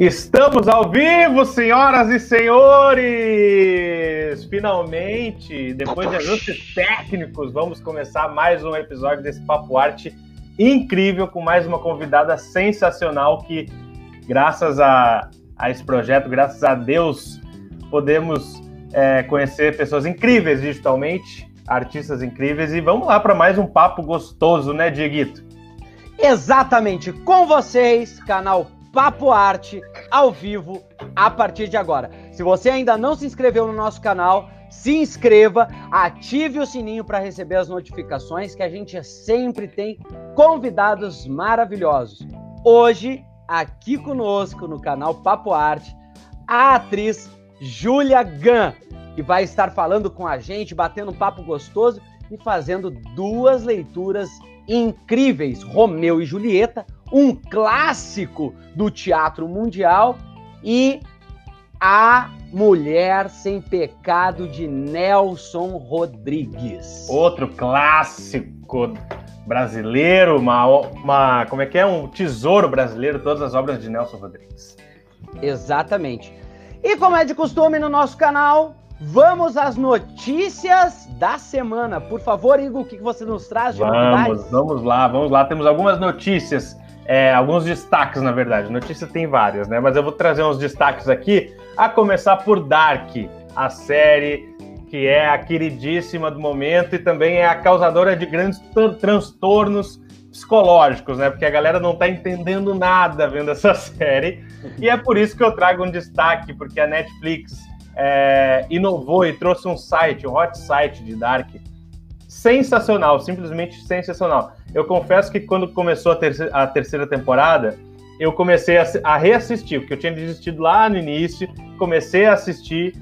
Estamos ao vivo, senhoras e senhores! Finalmente, depois de ajustes técnicos, vamos começar mais um episódio desse Papo Arte incrível com mais uma convidada sensacional que, graças a, a esse projeto, graças a Deus, podemos é, conhecer pessoas incríveis digitalmente, artistas incríveis e vamos lá para mais um papo gostoso, né, Dieguito? Exatamente, com vocês, canal Papo Arte, ao vivo, a partir de agora. Se você ainda não se inscreveu no nosso canal, se inscreva, ative o sininho para receber as notificações, que a gente sempre tem convidados maravilhosos. Hoje, aqui conosco no canal Papo Arte, a atriz Júlia Gan, que vai estar falando com a gente, batendo um papo gostoso e fazendo duas leituras incríveis: Romeu e Julieta, um clássico do teatro mundial, e A Mulher Sem Pecado de Nelson Rodrigues. Outro clássico brasileiro, uma, uma como é que é? Um tesouro brasileiro, todas as obras de Nelson Rodrigues. Exatamente. E como é de costume no nosso canal, vamos às notícias da semana. Por favor, Igor, o que você nos traz de vamos, novidades? Vamos lá, vamos lá. Temos algumas notícias é, alguns destaques, na verdade. Notícia tem várias, né? Mas eu vou trazer uns destaques aqui, a começar por Dark, a série que é a queridíssima do momento e também é a causadora de grandes transtornos psicológicos, né? Porque a galera não tá entendendo nada vendo essa série. E é por isso que eu trago um destaque, porque a Netflix é, inovou e trouxe um site, um hot site de Dark, sensacional, simplesmente sensacional. Eu confesso que quando começou a terceira, a terceira temporada, eu comecei a, a, reassistir, porque eu tinha desistido lá no início, comecei a assistir,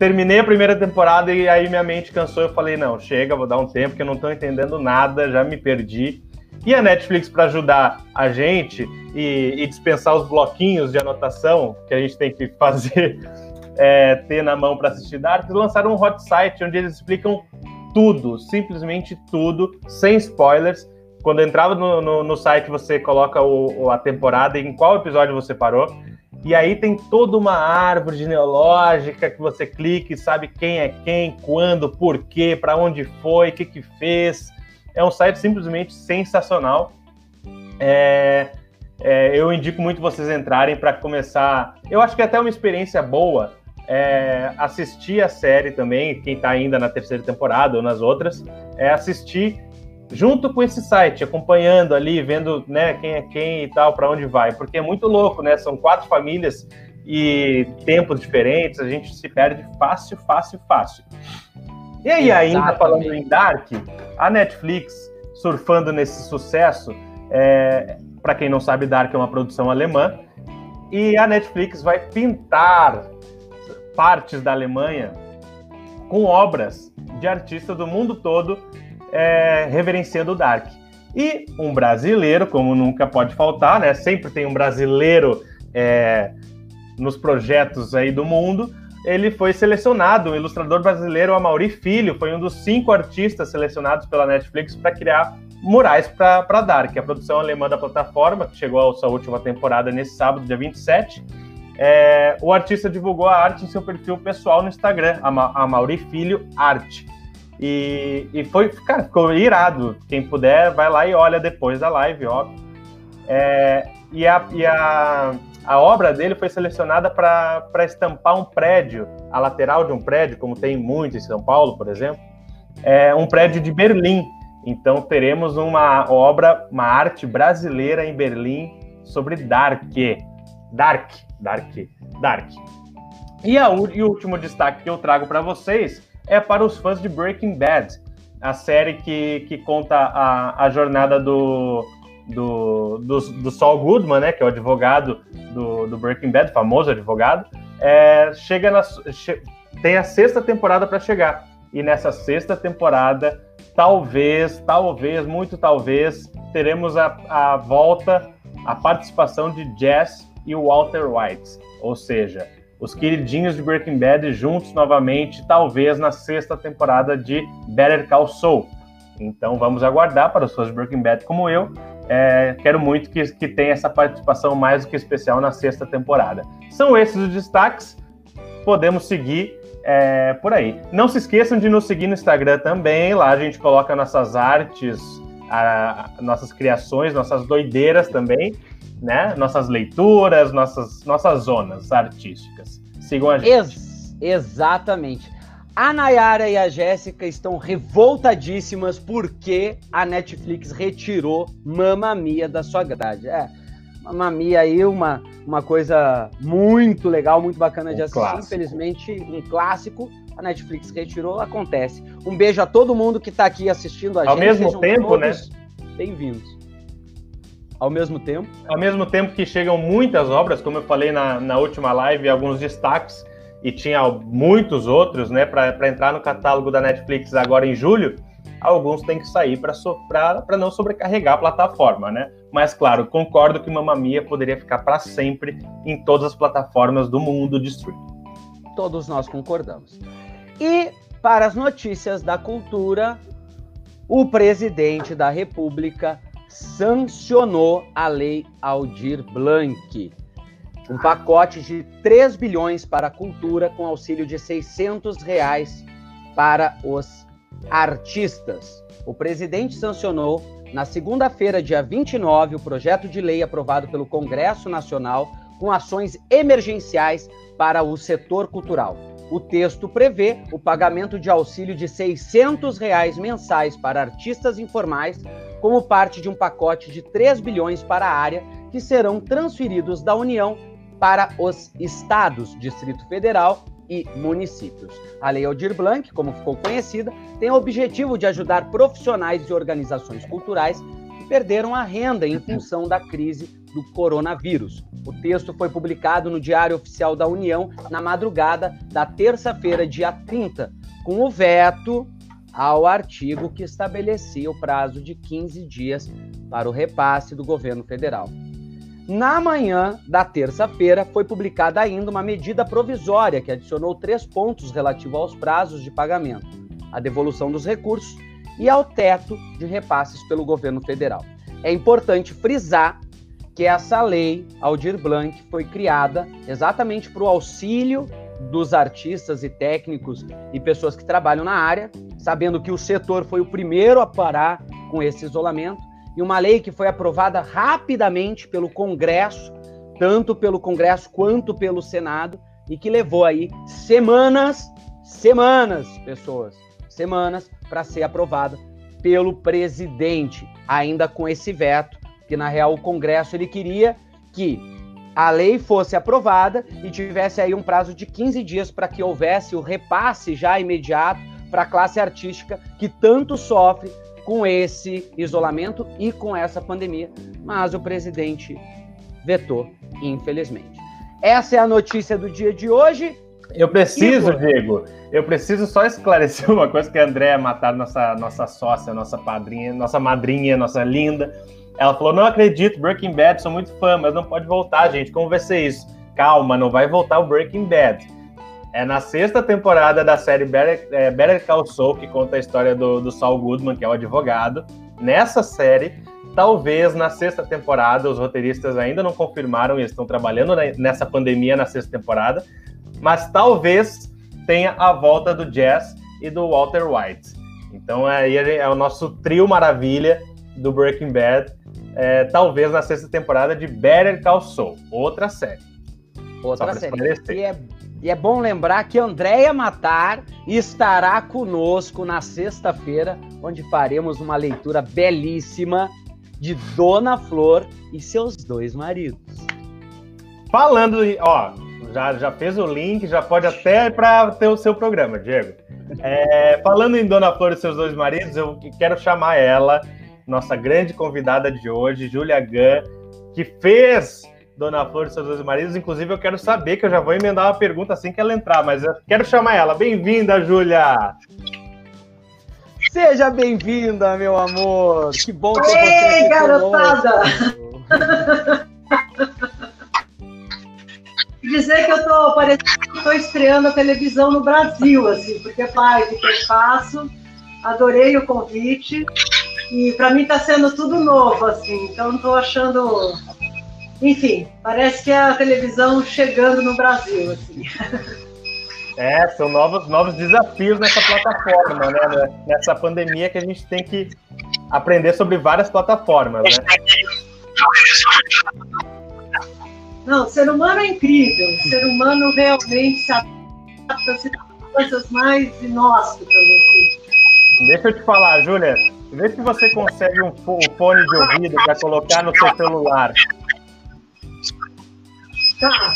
terminei a primeira temporada e aí minha mente cansou. Eu falei: não, chega, vou dar um tempo que eu não estou entendendo nada, já me perdi. E a Netflix, para ajudar a gente e, e, dispensar os bloquinhos de anotação que a gente tem que fazer, é, ter na mão para assistir Dark, lançaram um hot site onde eles explicam tudo, simplesmente tudo, sem spoilers. Quando entrava no, no, no site, você coloca o, a temporada em qual episódio você parou. E aí tem toda uma árvore genealógica que você clica e sabe quem é quem, quando, por quê, para onde foi, o que, que fez. É um site simplesmente sensacional. É, é, eu indico muito vocês entrarem para começar. Eu acho que é até uma experiência boa é, assistir a série também, quem está ainda na terceira temporada ou nas outras, é assistir junto com esse site, acompanhando ali, vendo né, quem é quem e tal, para onde vai, porque é muito louco, né? São quatro famílias e tempos diferentes, a gente se perde fácil, fácil, fácil. E aí, Exatamente. ainda falando em Dark, a Netflix, surfando nesse sucesso, é, para quem não sabe, Dark é uma produção alemã, e a Netflix vai pintar partes da Alemanha com obras de artistas do mundo todo é, reverenciando o Dark. E um brasileiro, como nunca pode faltar, né? Sempre tem um brasileiro é, nos projetos aí do mundo. Ele foi selecionado, o ilustrador brasileiro Amaury Filho foi um dos cinco artistas selecionados pela Netflix para criar murais para Dark, a produção alemã da plataforma, que chegou à sua última temporada nesse sábado, dia 27 é, o artista divulgou a arte em seu perfil pessoal no Instagram, a, Ma a Mauri Filho Arte. E, e foi, cara, ficou irado. Quem puder, vai lá e olha depois da live, ó. É, e a, e a, a obra dele foi selecionada para estampar um prédio, a lateral de um prédio, como tem muito em São Paulo, por exemplo, é um prédio de Berlim. Então teremos uma obra, uma arte brasileira em Berlim sobre Dark. Dark, Dark, Dark. E, a, e o último destaque que eu trago para vocês é para os fãs de Breaking Bad, a série que, que conta a, a jornada do, do, do, do, Saul Goodman, né, que é o advogado do, do Breaking Bad, famoso advogado, é, chega na, che, tem a sexta temporada para chegar. E nessa sexta temporada, talvez, talvez, muito talvez, teremos a, a volta, a participação de Jess e o Walter White, ou seja, os queridinhos de Breaking Bad juntos novamente, talvez na sexta temporada de Better Call Saul. Então vamos aguardar para os fãs de Breaking Bad como eu, é, quero muito que, que tenha essa participação mais do que especial na sexta temporada. São esses os destaques. Podemos seguir é, por aí. Não se esqueçam de nos seguir no Instagram também. Lá a gente coloca nossas artes, a, nossas criações, nossas doideiras também, né? Nossas leituras, nossas, nossas zonas artísticas. Sigam a gente. Ex exatamente. A Nayara e a Jéssica estão revoltadíssimas porque a Netflix retirou Mamma Mia da sua grade. É, Mamma Mia aí, uma, uma coisa muito legal, muito bacana um de assistir. Clássico. Infelizmente, um clássico. A Netflix retirou, acontece. Um beijo a todo mundo que está aqui assistindo a Ao gente. Ao mesmo tempo, né? Bem-vindos. Ao mesmo tempo? Ao mesmo tempo que chegam muitas obras, como eu falei na, na última live, alguns destaques e tinha muitos outros, né, para entrar no catálogo da Netflix agora em julho, alguns têm que sair para não sobrecarregar a plataforma, né? Mas claro, concordo que Mamma Mia poderia ficar para sempre em todas as plataformas do mundo de streaming. Todos nós concordamos. E para as notícias da cultura, o presidente da República sancionou a lei Aldir Blanc, um pacote de 3 bilhões para a cultura com auxílio de 600 reais para os artistas. O presidente sancionou na segunda-feira, dia 29, o projeto de lei aprovado pelo Congresso Nacional com ações emergenciais para o setor cultural. O texto prevê o pagamento de auxílio de 600 reais mensais para artistas informais, como parte de um pacote de 3 bilhões para a área, que serão transferidos da União para os estados, Distrito Federal e municípios. A Lei Aldir Blanc, como ficou conhecida, tem o objetivo de ajudar profissionais e organizações culturais perderam a renda em função da crise do coronavírus. O texto foi publicado no Diário Oficial da União na madrugada da terça-feira, dia 30, com o veto ao artigo que estabelecia o prazo de 15 dias para o repasse do governo federal. Na manhã da terça-feira, foi publicada ainda uma medida provisória que adicionou três pontos relativos aos prazos de pagamento, a devolução dos recursos e ao teto de repasses pelo governo federal. É importante frisar que essa lei, Aldir Blanc, foi criada exatamente para o auxílio dos artistas e técnicos e pessoas que trabalham na área, sabendo que o setor foi o primeiro a parar com esse isolamento e uma lei que foi aprovada rapidamente pelo Congresso, tanto pelo Congresso quanto pelo Senado, e que levou aí semanas, semanas, pessoas, semanas para ser aprovada pelo presidente, ainda com esse veto, que na real o Congresso ele queria que a lei fosse aprovada e tivesse aí um prazo de 15 dias para que houvesse o repasse já imediato para a classe artística que tanto sofre com esse isolamento e com essa pandemia, mas o presidente vetou, infelizmente. Essa é a notícia do dia de hoje. Eu preciso, Diego, eu preciso só esclarecer uma coisa que a Andréa Matar, nossa, nossa sócia, nossa padrinha, nossa madrinha, nossa linda. Ela falou: não acredito, Breaking Bad, sou muito fã, mas não pode voltar, gente. Como vai ser isso? Calma, não vai voltar o Breaking Bad é na sexta temporada da série Better, é, Better Call Saul, que conta a história do, do Saul Goodman, que é o advogado. Nessa série, talvez na sexta temporada, os roteiristas ainda não confirmaram e estão trabalhando nessa pandemia na sexta temporada, mas talvez tenha a volta do Jazz e do Walter White. Então aí é o nosso trio maravilha do Breaking Bad, é, talvez na sexta temporada de Better Call Saul, outra série. Outra série. E é e é bom lembrar que Andréia Matar estará conosco na sexta-feira, onde faremos uma leitura belíssima de Dona Flor e seus dois maridos. Falando, ó, já, já fez o link, já pode até para ter o seu programa, Diego. É, falando em Dona Flor e seus dois maridos, eu quero chamar ela, nossa grande convidada de hoje, Júlia Gunn, que fez Dona Flor e seus dois maridos. Inclusive, eu quero saber, que eu já vou emendar uma pergunta assim que ela entrar, mas eu quero chamar ela. Bem-vinda, Júlia! Seja bem-vinda, meu amor! Que bom ter você aqui garotada! Dizer que eu tô parecendo que estou estreando a televisão no Brasil, assim, porque, pai, que eu faço, adorei o convite E para mim está sendo tudo novo, assim. Então estou achando. Enfim, parece que é a televisão chegando no Brasil, assim. É, são novos, novos desafios nessa plataforma, né? Nessa pandemia que a gente tem que aprender sobre várias plataformas, né? Não, ser humano é incrível. Ser humano realmente se adapta a coisas mais inóspitas, assim. Deixa eu te falar, Júlia. Vê se você consegue um fone de ouvido para colocar no seu celular. Tá.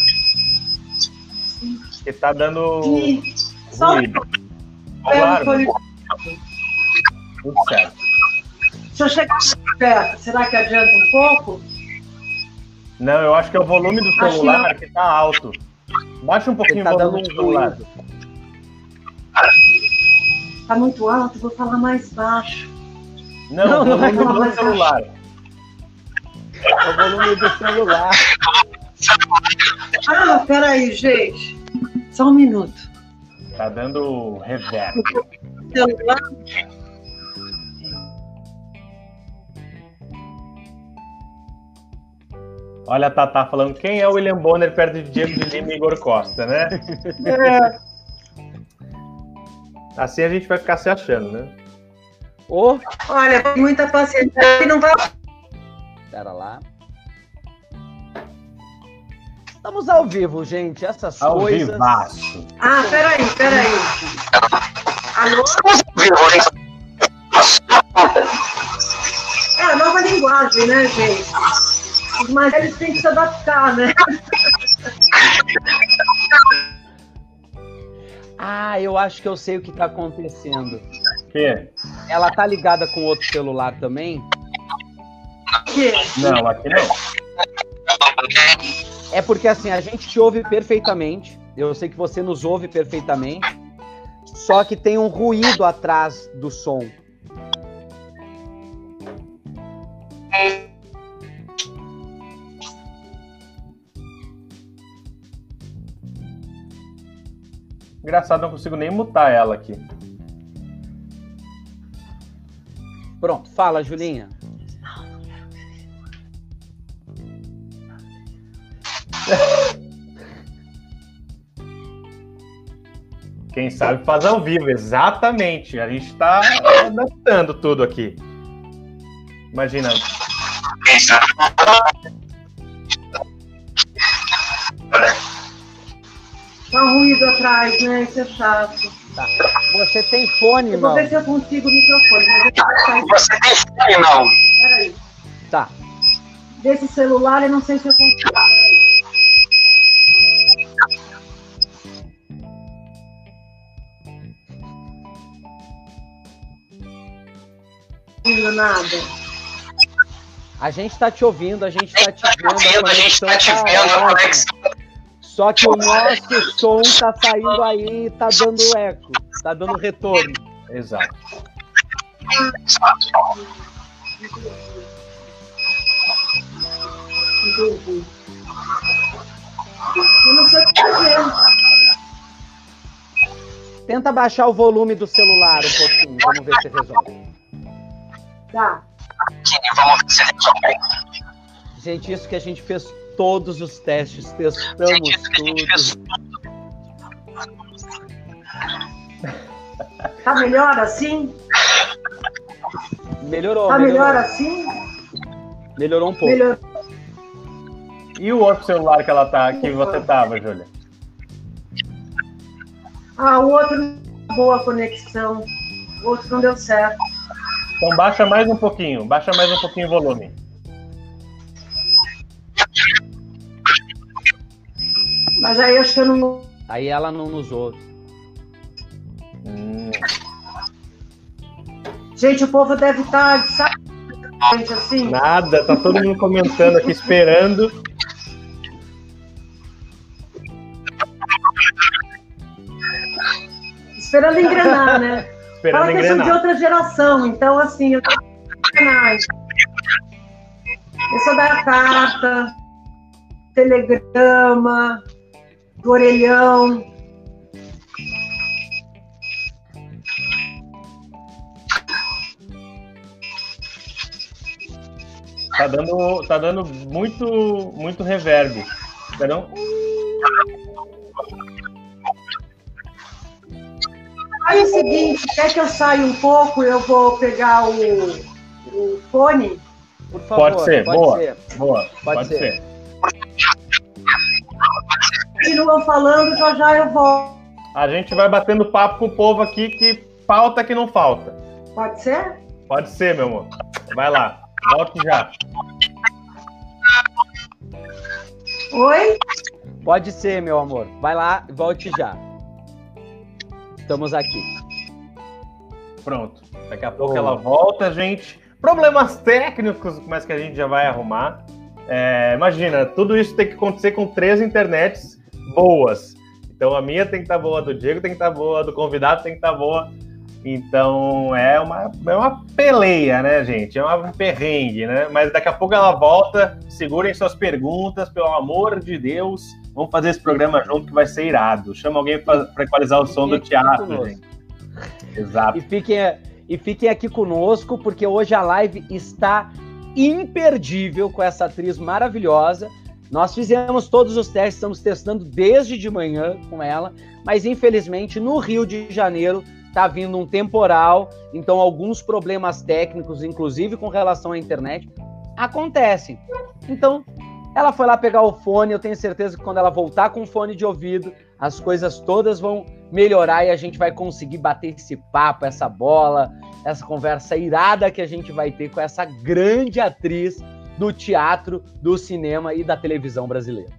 Que tá dando E só ruído. Claro, fone. tudo certo. Deixa eu chegar perto. Será que adianta um pouco? Não, eu acho que é o volume do celular que tá alto. Baixa um pouquinho tá o volume um do celular. Tá muito alto, vou falar mais baixo. Não, Não, o não volume do celular. É o volume do celular. Ah, peraí, gente. Só um minuto. Tá dando reverb. Celular. Olha a Tatá falando quem é o William Bonner perto de Diego de Lima e Igor Costa, né? É. Assim a gente vai ficar se achando, né? Ô, Olha, com muita paciência. E não vai. pera lá. Estamos ao vivo, gente. Essas Ao coisas. vivaço. Ah, peraí, peraí. Alô? É a nova linguagem, né, gente? Mas eles têm que se adaptar, né? Ah, eu acho que eu sei o que tá acontecendo. Que? Ela tá ligada com outro celular também? Que? Não, aqui não. É porque assim, a gente te ouve perfeitamente. Eu sei que você nos ouve perfeitamente. Só que tem um ruído atrás do som. Engraçado, não consigo nem mutar ela aqui. Pronto, fala, Julinha. Quem sabe faz ao vivo, exatamente. A gente tá adaptando tudo aqui. Imagina, Tá um ruído atrás, né? Isso é chato. Tá. Você tem fone, Eu vou não? ver se eu consigo o microfone, mas eu tenho que sair. Você tem fone, não? Peraí. Tá. Desse celular eu não sei se eu consigo. Não nada. A gente tá te ouvindo, a gente tá te Tá vendo. vendo? A gente tá te conexão vendo, a conexão. Só que o nosso som tá saindo aí e tá dando eco, tá dando retorno. exato. Entendi. Eu não sei o que fazer. Tenta baixar o volume do celular um pouquinho, vamos ver se resolve. Tá. Vamos ver se resolve. Gente, isso que a gente fez todos os testes, testamos tudo. Tá melhor assim? Melhorou, Tá melhorou. melhor assim? Melhorou um pouco. Melhor. E o outro celular que ela tá, que você tava, Júlia? Ah, o outro não deu boa conexão. O outro não deu certo. Então baixa mais um pouquinho, baixa mais um pouquinho o volume. Mas aí acho que eu não. Aí ela não nos ouve. Hum, Gente, o povo deve estar de saco gente, assim. nada, tá todo mundo comentando aqui, esperando. Esperando engrenar, né? Esperando Fala que eu sou de engrenar. outra geração, então assim, eu tô engrenar. Eu sou da carta, telegrama, do orelhão. Tá dando, tá dando muito, muito reverb. Perdão? Aí é o seguinte, quer que eu saia um pouco? Eu vou pegar o, o fone. Por favor, Pode ser, pode boa. ser. Boa, Pode pode, ser. ser. Continuam falando, já já eu volto. A gente vai batendo papo com o povo aqui que falta que não falta. Pode ser? Pode ser, meu amor. Vai lá. Volte já. Oi? Pode ser, meu amor. Vai lá volte já. Estamos aqui. Pronto. Daqui a pouco Boa. ela volta, gente. Problemas técnicos, mas que a gente já vai arrumar. É, imagina, tudo isso tem que acontecer com três internets boas. Então a minha tem que estar boa, a do Diego tem que estar boa, a do convidado tem que estar boa. Então é uma, é uma peleia, né, gente? É uma- um perrengue, né? Mas daqui a pouco ela volta. Segurem suas perguntas, pelo amor de Deus. Vamos fazer esse programa junto que vai ser irado. Chama alguém para equalizar o som do teatro, conosco. gente. Exato. E fiquem, e fiquem aqui conosco, porque hoje a live está imperdível com essa atriz maravilhosa. Nós fizemos todos os testes, estamos testando desde de manhã com ela, mas infelizmente no Rio de Janeiro está vindo um temporal, então alguns problemas técnicos, inclusive com relação à internet, acontecem. Então, ela foi lá pegar o fone, eu tenho certeza que quando ela voltar com o fone de ouvido, as coisas todas vão melhorar e a gente vai conseguir bater esse papo, essa bola, essa conversa irada que a gente vai ter com essa grande atriz do teatro, do cinema e da televisão brasileira.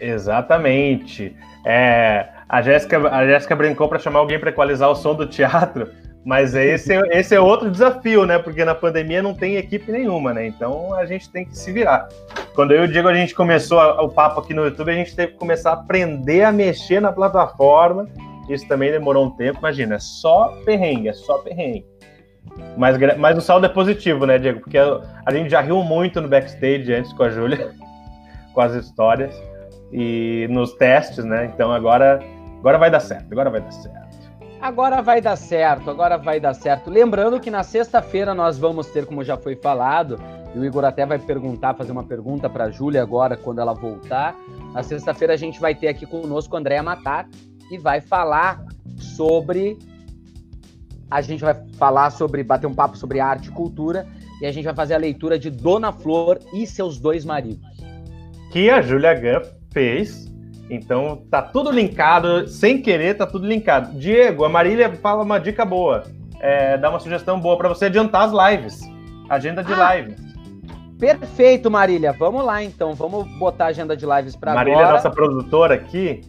Exatamente. É, a Jéssica a Jéssica brincou para chamar alguém para equalizar o som do teatro, mas esse, é- esse é outro desafio, né? Porque na pandemia não tem equipe nenhuma, né? Então a gente tem que se virar. Quando eu e o Diego a gente começou o papo aqui no YouTube, a gente teve que começar a aprender a mexer na plataforma. Isso também demorou um tempo, imagina, é só perrengue, é só perrengue. Mas, mas o saldo é positivo, né, Diego? Porque a, gente já riu muito no backstage antes com a Júlia, com as histórias e nos testes, né? Então agora, agora vai dar certo, agora vai dar certo. Agora vai dar certo, agora vai dar certo. Lembrando que na sexta-feira nós vamos ter, como já foi falado, e o Igor até vai perguntar, fazer uma pergunta para a Júlia agora, quando ela voltar. Na sexta-feira a gente vai ter aqui conosco o Andréa Matar, que vai falar sobre. A gente vai falar sobre, bater um papo sobre arte e cultura, e a gente vai fazer a leitura de Dona Flor e seus dois maridos. Que a Júlia Gunn fez. Então tá tudo linkado, sem querer, tá tudo linkado. Diego, a Marília fala uma dica boa. É, dá uma sugestão boa para você adiantar as lives. Agenda de Ah, lives. Perfeito, Marília. Vamos lá então, vamos botar a agenda de lives para agora. Marília nossa produtora aqui.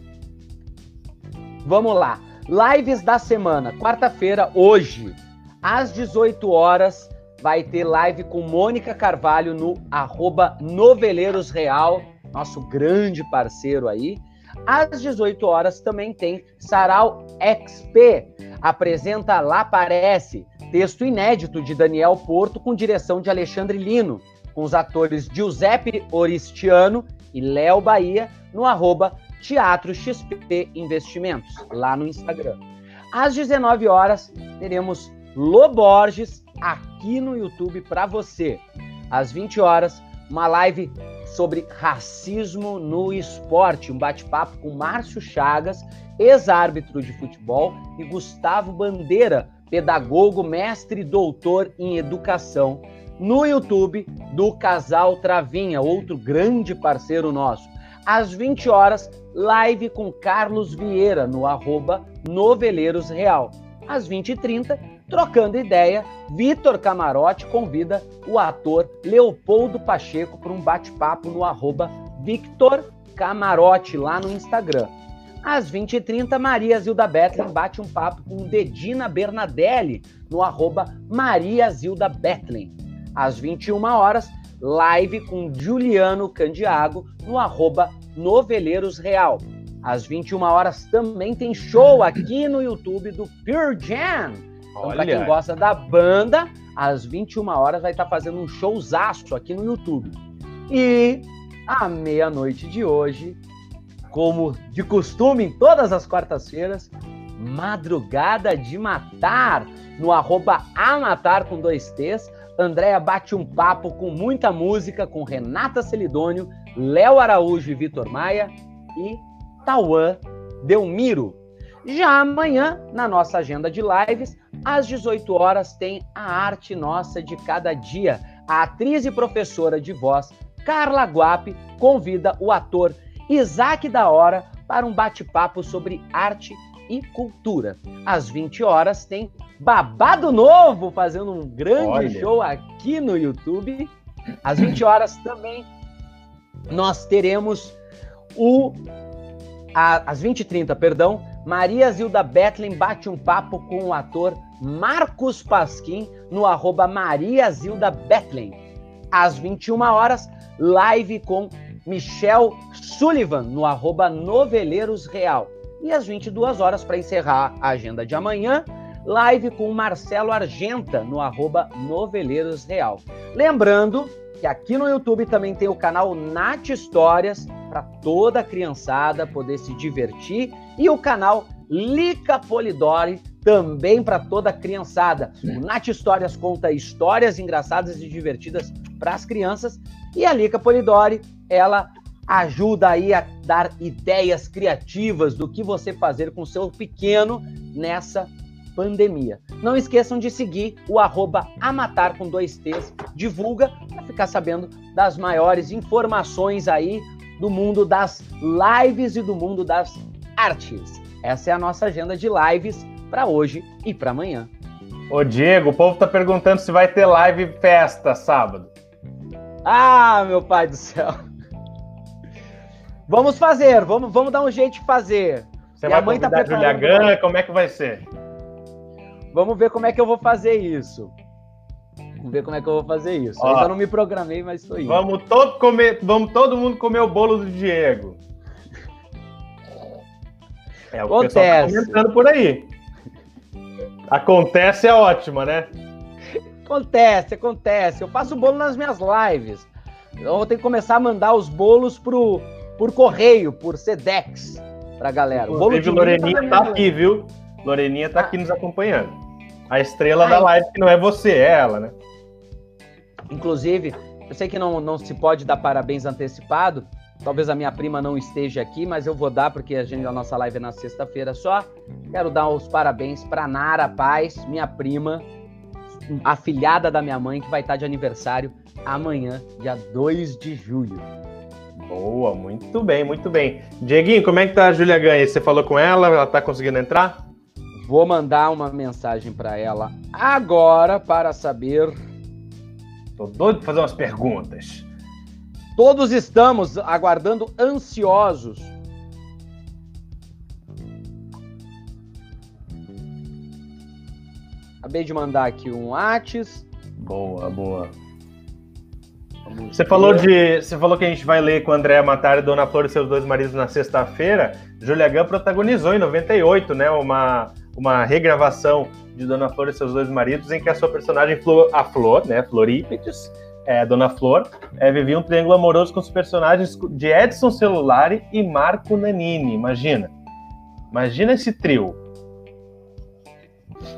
Vamos lá. Lives da semana. Quarta-feira, hoje, às 18 horas, vai ter live com Mônica Carvalho no arroba Noveleiros Real, nosso grande parceiro aí. Às 18 horas também tem Sarau XP. Apresenta Lá Parece, texto inédito de Daniel Porto com direção de Alexandre Lino, com os atores Giuseppe Oristiano e Léo Bahia no arroba Teatro XP Investimentos, lá no Instagram. Às 19 horas, teremos Loborges aqui no YouTube para você. Às 20 horas, uma live sobre racismo no esporte, um bate-papo com Márcio Chagas, ex-árbitro de futebol, e Gustavo Bandeira, pedagogo, mestre e doutor em educação, no YouTube do Casal Travinha, outro grande parceiro nosso. Às 20 horas, live com Carlos Vieira no arroba Noveleiros Real. Às 20h30, trocando ideia, Vitor Camarote convida o ator Leopoldo Pacheco para um bate-papo no arroba Victor Camarote lá no Instagram. Às 20h30, Maria Zilda Bethlen bate um papo com Dedina Bernadelli no arroba Maria Zilda Bethlen. Às 21 horas, live com Juliano Candiago no arroba Noveleiros Real. Às 21 horas também tem show aqui no YouTube do Pure Jam. Então, para quem gosta da banda, às 21 horas vai estar fazendo um showzaço aqui no YouTube. E à meia-noite de hoje, como de costume em todas as quartas-feiras, Madrugada de Matar, no arroba Amatar com dois T's, Andréia bate um papo com muita música com Renata Celidônio, Léo Araújo e Vitor Maia e Tauã Delmiro. Já amanhã, na nossa agenda de lives, às 18 horas, tem a arte nossa de cada dia. A atriz e professora de voz Carla Guape convida o ator Isaac da Hora para um bate-papo sobre arte e cultura. Às 20 horas tem Babado Novo fazendo um grande Olha. show aqui no YouTube. Às 20 horas também nós teremos o a- às 20h30, perdão, Maria Zilda Bethlen bate um papo com o ator Marcos Pasquim no arroba Maria Zilda Bethlen. Às 21 horas, live com Michel Sullivan no arroba Noveleiros Real. E às 22 horas, para encerrar a agenda de amanhã, live com Marcelo Argenta no arroba Noveleiros Real. Lembrando que aqui no YouTube também tem o canal Nat Histórias para toda a criançada poder se divertir e o canal Lica Polidori também para toda a criançada. O Nat Histórias conta histórias engraçadas e divertidas para as crianças e a Lica Polidori, ela ajuda aí a dar ideias criativas do que você fazer com seu pequeno nessa pandemia. Não esqueçam de seguir o arroba Amatar com dois T's, divulga para ficar sabendo das maiores informações aí do mundo das lives e do mundo das artes. Essa é a nossa agenda de lives para hoje e para amanhã. Ô, Diego, o povo tá perguntando se vai ter live festa sábado. Ah, meu pai do céu. Vamos fazer, vamos, vamos dar um jeito de fazer. Você Minha vai mãe tá a Julia preparando Gana? Como é que vai ser? Vamos ver como é que eu vou fazer isso. Vamos ver como é que eu vou fazer isso. Ó. Ainda não me programei, mas estou indo. Vamos todo, comer, vamos todo mundo comer o bolo do Diego. É o que o pessoal tá Acontece. comentando por aí. Acontece é ótima, né? Acontece, acontece. Eu faço bolo nas minhas lives. Eu vou ter que começar a mandar os bolos pro, por correio, por Sedex, pra galera. O bolo Inclusive, de Loreninha tá aqui, viu? Loreninha tá aqui nos acompanhando. A estrela da Ai. live que não é você, é ela, né? Inclusive, eu sei que não, não se pode dar parabéns antecipado. Talvez a minha prima não esteja aqui, mas eu vou dar porque a, gente, a nossa live é na sexta-feira só. Quero dar os parabéns para Nara Paz, minha prima, afilhada da minha mãe, que vai estar de aniversário amanhã, dia 2 de julho. Boa, muito bem, muito bem. Dieguinho, como é que tá a Júlia Ganha? Você falou com ela? Ela tá conseguindo entrar? Vou mandar uma mensagem para ela agora para saber. Tô doido pra fazer umas perguntas. Todos estamos aguardando ansiosos. Acabei de mandar aqui um Whats. Boa, boa. Vamos Você ver. falou de. Você falou que a gente vai ler com Andréa Matar e Dona Flor e seus dois maridos na sexta-feira. Julia Gunn protagonizou em 98, né? Uma, uma regravação de Dona Flor e seus dois maridos, em que a sua personagem, Flor, a Flor, né? Florípedes, é, Dona Flor, é, vivia um triângulo amoroso com os personagens de Edson Celulari e Marco Nanini. Imagina. Imagina esse trio.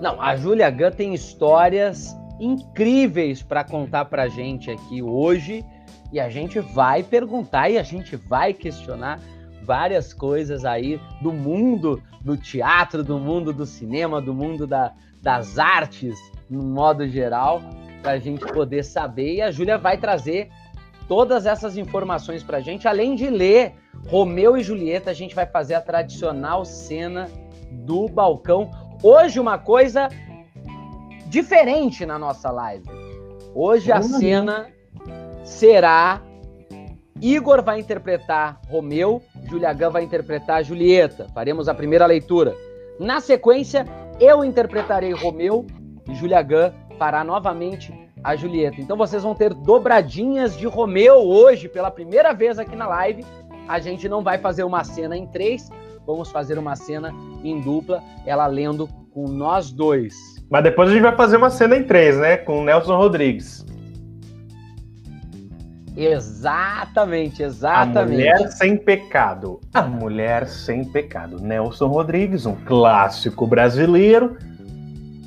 Não, a Julia Gunn tem histórias incríveis para contar pra gente aqui hoje. E a gente vai perguntar e a gente vai questionar várias coisas aí do mundo do teatro, do mundo do cinema, do mundo da- das artes, no modo geral, para a gente poder saber. E a Júlia vai trazer todas essas informações para a gente, além de ler Romeu e Julieta, a gente vai fazer a tradicional cena do balcão. Hoje, uma coisa diferente na nossa live. Hoje a cena será Igor vai interpretar Romeu, Julia Gunn vai interpretar Julieta. Faremos a primeira leitura. Na sequência, eu interpretarei Romeu e Julia Gunn fará novamente a Julieta. Então vocês vão ter dobradinhas de Romeu hoje pela primeira vez aqui na live. A gente não vai fazer uma cena em três, vamos fazer uma cena em dupla, ela lendo com nós dois. Mas depois a gente vai fazer uma cena em três, né? Com o Nelson Rodrigues. Exatamente, A exatamente. Mulher Sem Pecado. A Mulher Sem Pecado. Nelson Rodrigues, um clássico brasileiro.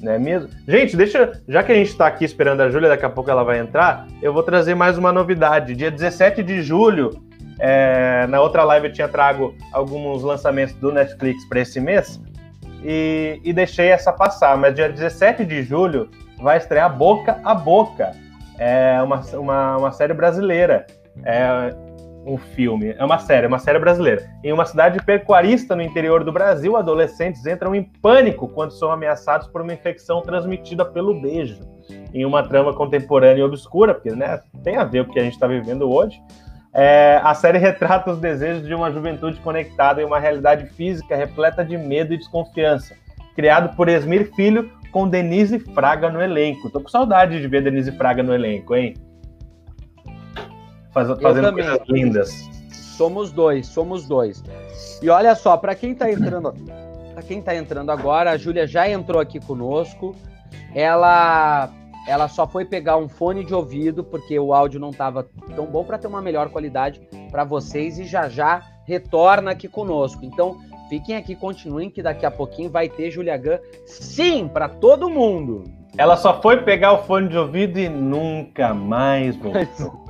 Não é mesmo? Gente, deixa. Já que a gente está aqui esperando a Júlia, daqui a pouco ela vai entrar, eu vou trazer mais uma novidade. Dia 17 de julho, é, na outra live eu tinha trago alguns lançamentos do Netflix para esse mês e, e, deixei essa passar. Mas dia 17 de julho vai estrear Boca a Boca. É uma, uma, uma série brasileira. É, um filme, é uma série, é uma série brasileira. Em uma cidade pecuarista no interior do Brasil, adolescentes entram em pânico quando são ameaçados por uma infecção transmitida pelo beijo. Em uma trama contemporânea e obscura, porque né, tem a ver com o que a gente está vivendo hoje. É, a série retrata os desejos de uma juventude conectada em uma realidade física repleta de medo e desconfiança. Criado por Esmir Filho, com Denise Fraga no elenco. Tô com saudade de ver Denise Fraga no elenco, hein? Faz, fazendo coisas lindas. Somos dois, somos dois. E olha só, para quem tá entrando, para quem tá entrando agora, a Júlia já entrou aqui conosco. Ela ela só foi pegar um fone de ouvido porque o áudio não estava tão bom para ter uma melhor qualidade para vocês e já já retorna aqui conosco. Então, fiquem aqui, continuem que daqui a pouquinho vai ter Julia Gun, sim, para todo mundo. Ela só foi pegar o fone de ouvido e nunca mais voltou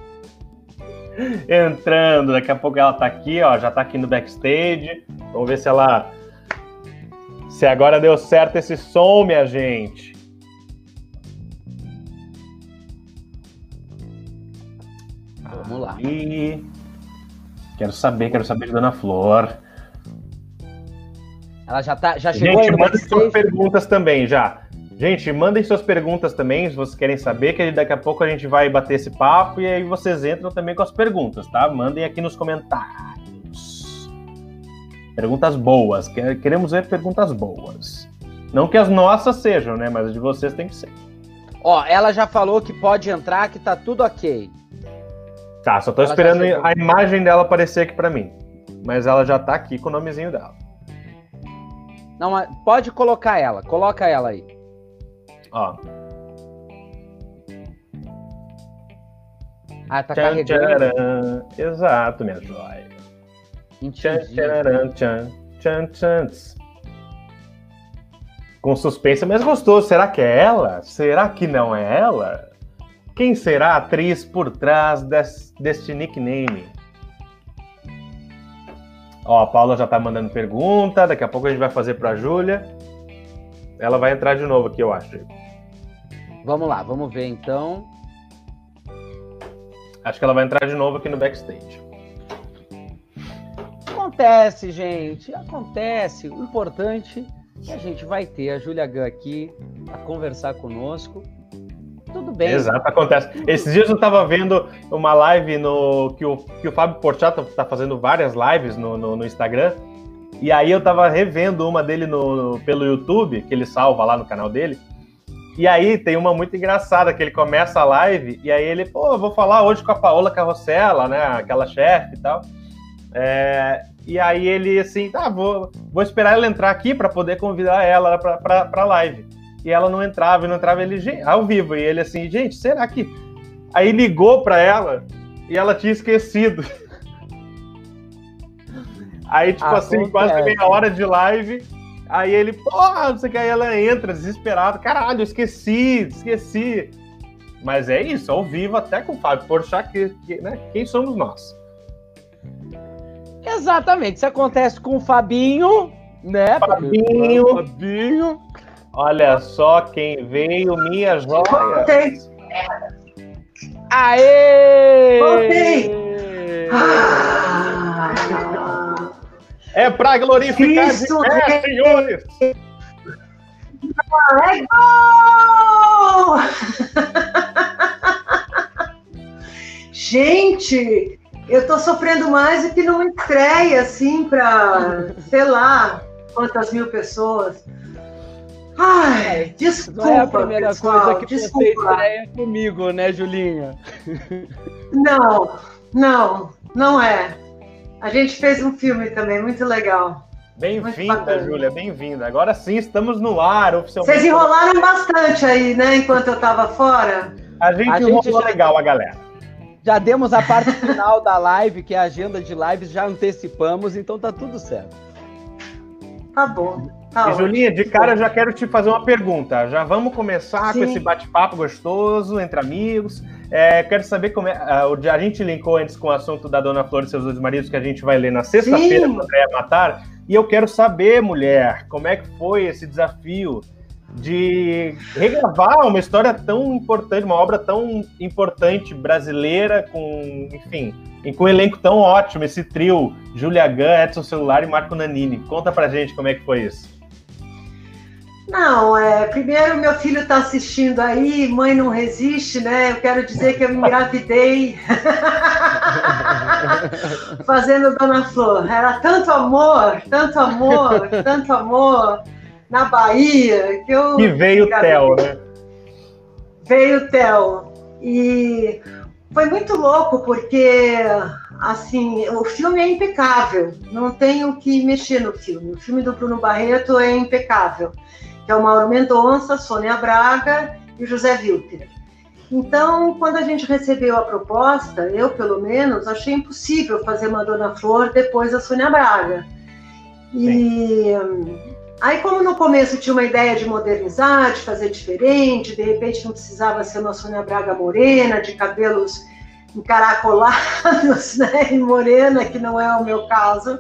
entrando. Daqui a pouco ela tá aqui, ó, já tá aqui no backstage. Vamos ver se ela. Se agora deu certo esse som, minha gente. Vamos lá. E quero saber, quero saber de Dona Flor. Ela já tá, já chegou Gente, manda suas perguntas também já. Gente, mandem suas perguntas também, se vocês querem saber, que daqui a pouco a gente vai bater esse papo e aí vocês entram também com as perguntas, tá? Mandem aqui nos comentários. Perguntas boas, queremos ver perguntas boas. Não que as nossas sejam, né? Mas as de vocês tem que ser. Ó, ela já falou que pode entrar, que tá tudo ok. Tá, só tô ela esperando a imagem dela aparecer aqui para mim. Mas ela já tá aqui com o nomezinho dela. Não, pode colocar ela, coloca ela aí. Ó. Ah, tá tchan, carregando. Tcharam. Exato, minha joia. Tchan, tcharam, tchan, tchan, tchan. Com suspense, mas gostoso. Será que é ela? Será que não é ela? Quem será a atriz por trás des, deste nickname? Ó, a Paula já tá mandando pergunta. Daqui a pouco a gente vai fazer pra Júlia. Ela vai entrar de novo aqui, eu acho. Vamos lá, vamos ver então. Acho que ela vai entrar de novo aqui no backstage. Acontece, gente. Acontece. O importante é que a gente vai ter a Júlia Gun aqui a conversar conosco. Tudo bem. Exato, acontece. Esses dias eu estava vendo uma live no que o, que o Fábio Porchat está fazendo várias lives no, no, no, Instagram. E aí eu estava revendo uma dele no, pelo YouTube, que ele salva lá no canal dele. E aí tem uma muito engraçada que ele começa a live e aí ele, pô, vou falar hoje com a Paola Carrossela, né? Aquela chefe e tal. É, e aí ele assim, tá, vou, vou esperar ela entrar aqui para poder convidar ela para a live. E ela não entrava, não entrava ele ao vivo. E ele assim, gente, será que. Aí ligou para ela e ela tinha esquecido. Aí, tipo Acontece. assim, quase meia hora de live, Aí ele, porra, não sei o que, aí ela entra desesperada. Caralho, eu esqueci, esqueci. Mas é isso, ao vivo, até com o Fábio Porchat, que, que, né, quem somos nós? Exatamente, isso acontece com o Fabinho, né? Fabinho. Fabinho. Olha só quem veio, minha joia. Aê! Voltei! Ah! É para glorificar Isso de pé, senhores! É gol! Gente, eu tô sofrendo mais do que numa estreia, assim, para sei lá quantas mil pessoas. Ai, desculpa. Não é a primeira pessoal, coisa que desculpa. você estreia comigo, né, Julinha? Não, não, não é. A gente fez um filme também, muito legal. Bem-vinda, Júlia, bem-vinda. Agora sim, estamos no ar oficialmente. Vocês enrolaram bastante aí, né, enquanto eu estava fora? A gente a enrolou gente já... legal a galera. Já demos a parte final da live, que é a agenda de lives, já antecipamos, então tá tudo certo. Tá bom. E ótimo. Julinha, de cara eu já quero te fazer uma pergunta. Já vamos começar Sim. com esse bate-papo gostoso entre amigos. É, quero saber como é. ah, o- A gente linkou antes com o assunto da Dona Flor e seus dois maridos, que a gente vai ler na sexta-feira com Andréia Matar. E eu quero saber, mulher, como é que foi esse desafio de regravar uma história tão importante, uma obra tão importante brasileira, com, enfim, e com um elenco tão ótimo, esse trio, Julia Gunn, Edson Celular e Marco Nanini. Conta pra gente como é que foi isso. Não, é, primeiro meu filho está assistindo aí, mãe não resiste, né? Eu quero dizer que eu me engravidei fazendo Dona Flor. Era tanto amor, tanto amor, tanto amor na Bahia que eu. E veio o Theo, né? Veio o Theo. E foi muito louco, porque assim, o filme é impecável, não tem o que mexer no filme. O filme do Bruno Barreto é impecável, que é o Mauro Mendonça, Sônia Braga e o José Wilter. Então, quando a gente recebeu a proposta, eu pelo menos achei impossível fazer uma Dona Flor depois da Sônia Braga. E hum, aí, como no começo tinha uma ideia de modernizar, de fazer diferente, de repente não precisava ser uma Sônia Braga morena, de cabelos encaracolados, né, e morena, que não é o meu caso.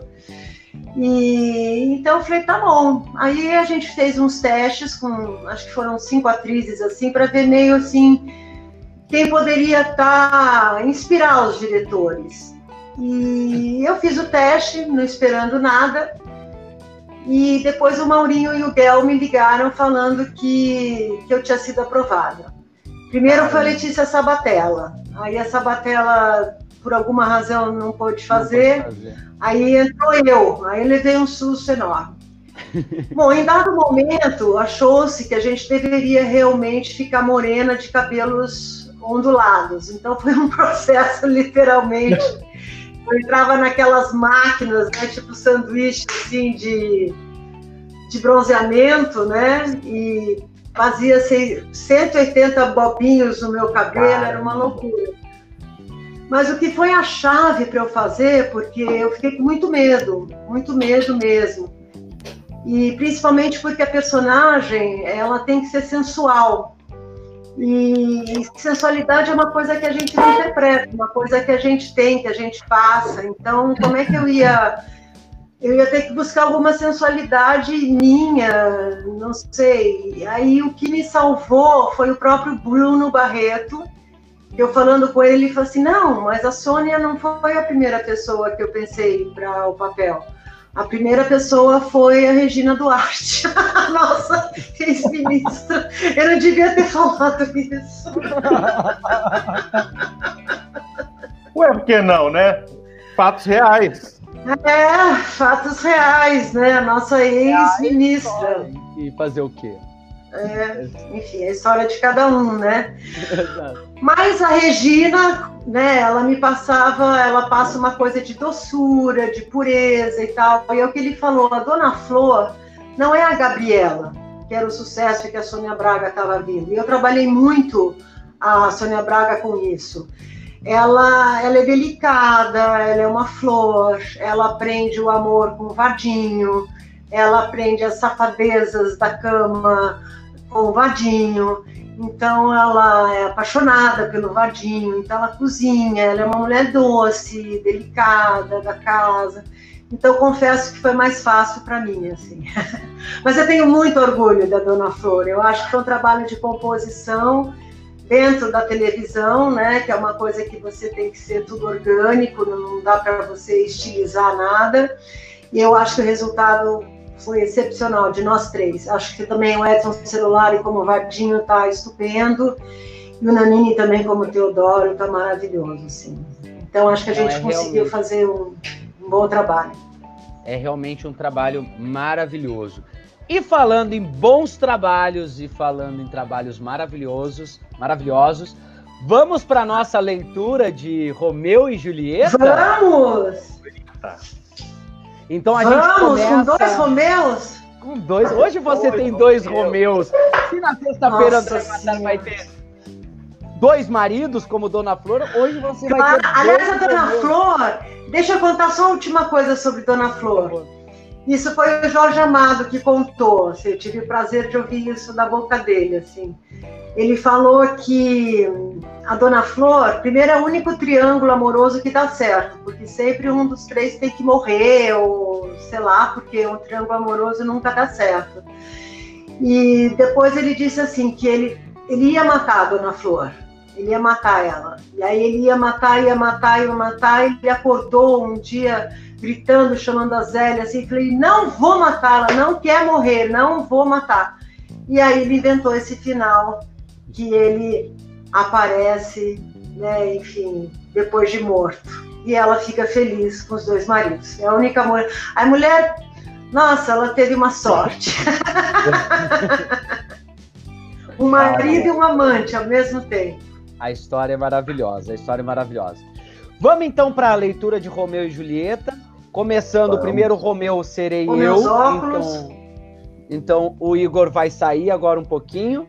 E então eu falei, tá bom. Aí a gente fez uns testes com, acho que foram cinco atrizes assim, para ver meio assim quem poderia estar inspirar os diretores. E eu fiz o teste, não esperando nada. E depois o Maurinho e o Guel me ligaram falando que, que eu tinha sido aprovada. Primeiro foi a Letícia Sabatella. Aí a Sabatella, por alguma razão, não pôde fazer. Aí entrou eu, aí levei um susto enorme. Bom, em dado momento, achou-se que a gente deveria realmente ficar morena de cabelos ondulados. Então foi um processo, literalmente. Eu entrava naquelas máquinas, né, tipo sanduíche assim, de, de bronzeamento, né? E fazia assim, 180 bobinhos no meu cabelo, era uma loucura. Mas o que foi a chave para eu fazer, porque eu fiquei com muito medo, muito medo mesmo. E principalmente porque a personagem, ela tem que ser sensual. E sensualidade é uma coisa que a gente não interpreta, uma coisa que a gente tem, que a gente passa. Então, como é que eu ia eu ia ter que buscar alguma sensualidade minha, não sei. Aí o que me salvou foi o próprio Bruno Barreto, eu falando com ele, ele falou assim: não, mas a Sônia não foi a primeira pessoa que eu pensei para o papel. A primeira pessoa foi a Regina Duarte, a nossa ex-ministra. Eu não devia ter falado isso. Ué, por que não, né? Fatos reais. É, fatos reais, né? A nossa ex-ministra. E fazer o quê? É, enfim, a história de cada um, né? Exato. Mas a Regina, né, ela me passava, ela passa uma coisa de doçura, de pureza e tal. E é o que ele falou, a Dona Flor não é a Gabriela, que era o sucesso que a Sônia Braga estava vindo. E eu trabalhei muito a Sônia Braga com isso. Ela, ela é delicada, ela é uma flor, ela aprende o amor com o vadinho, ela aprende as safadezas da cama com o vadinho. Então ela é apaixonada pelo vadinho, então ela cozinha, ela é uma mulher doce, delicada da casa. Então confesso que foi mais fácil para mim assim. Mas eu tenho muito orgulho da Dona Flor. Eu acho que foi um trabalho de composição dentro da televisão, né, que é uma coisa que você tem que ser tudo orgânico, não dá para você estilizar nada. E eu acho que o resultado foi excepcional de nós três. Acho que também o Edson Celular como Vardinho tá estupendo e o Nanini também como Teodoro tá maravilhoso, assim. Então acho que a gente é conseguiu realmente. fazer um, um bom trabalho. É realmente um trabalho maravilhoso. E falando em bons trabalhos e falando em trabalhos maravilhosos, maravilhosos, vamos para nossa leitura de Romeu e Julieta. Vamos! Então a gente Vamos começa com dois Romeus? com dois. Hoje você Dois tem dois Romeus. Romeus. Se na sexta-feira Nossa André Matar Senhora. vai ter dois maridos como Dona Flor, hoje você vai ter Aliás, a Dona Romeus. Flor, deixa eu contar só a última coisa sobre Dona Flor. Isso foi o Jorge Amado que contou. Assim, eu tive o prazer de ouvir isso da boca dele. Assim. Ele falou que a Dona Flor, primeiro, é o único triângulo amoroso que dá certo, porque sempre um dos três tem que morrer, ou sei lá, porque um triângulo amoroso nunca dá certo. E depois ele disse assim que ele, ele ia matar a Dona Flor, ele ia matar ela. E aí ele ia matar, ia matar, ia matar. Ele acordou um dia gritando, chamando a Zélia, assim, falei, não vou matá-la, não quer morrer, não vou matar. E aí ele inventou esse final que ele aparece, né, enfim, depois de morto. E ela fica feliz com os dois maridos. É a única mulher. A mulher, nossa, ela teve uma sorte. um marido e um amante ao mesmo tempo. A história é maravilhosa, a história é maravilhosa. Vamos então para a leitura de Romeu e Julieta. Começando Vamos. o primeiro Romeu serei Com eu. Então, então o Igor vai sair agora um pouquinho.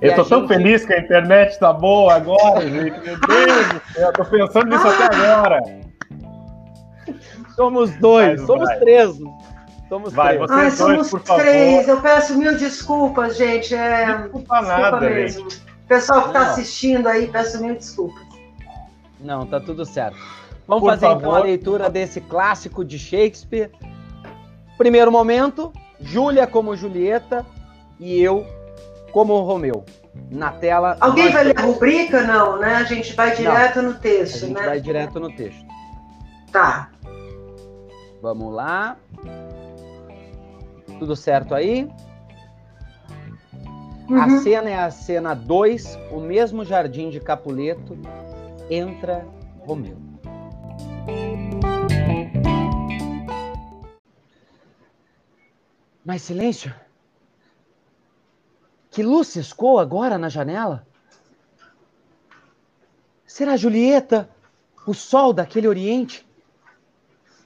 Eu tô tão feliz que a internet tá boa agora, gente. Meu Deus do céu, tô pensando nisso até agora. Somos dois, vai, somos vai. três. Somos vai, três. Ai, somos dois, três. Eu peço mil desculpas, gente. É... Desculpa, desculpa nada, mesmo. Gente. Pessoal que está assistindo aí, peço mil desculpas. Não, tá tudo certo. Vamos Por fazer favor. então a leitura desse clássico de Shakespeare. Primeiro momento, Júlia como Julieta e eu como Romeu. Na tela. Alguém vai ler a rubrica? Não, né? A gente vai direto não, no texto, a gente né? Vai direto no texto. Tá. Vamos lá. Tudo certo aí? Uhum. A cena é a cena 2, o mesmo jardim de Capuleto, entra Romeu. Mais silêncio? Que luz ciscou agora na janela? Será Julieta o sol daquele oriente?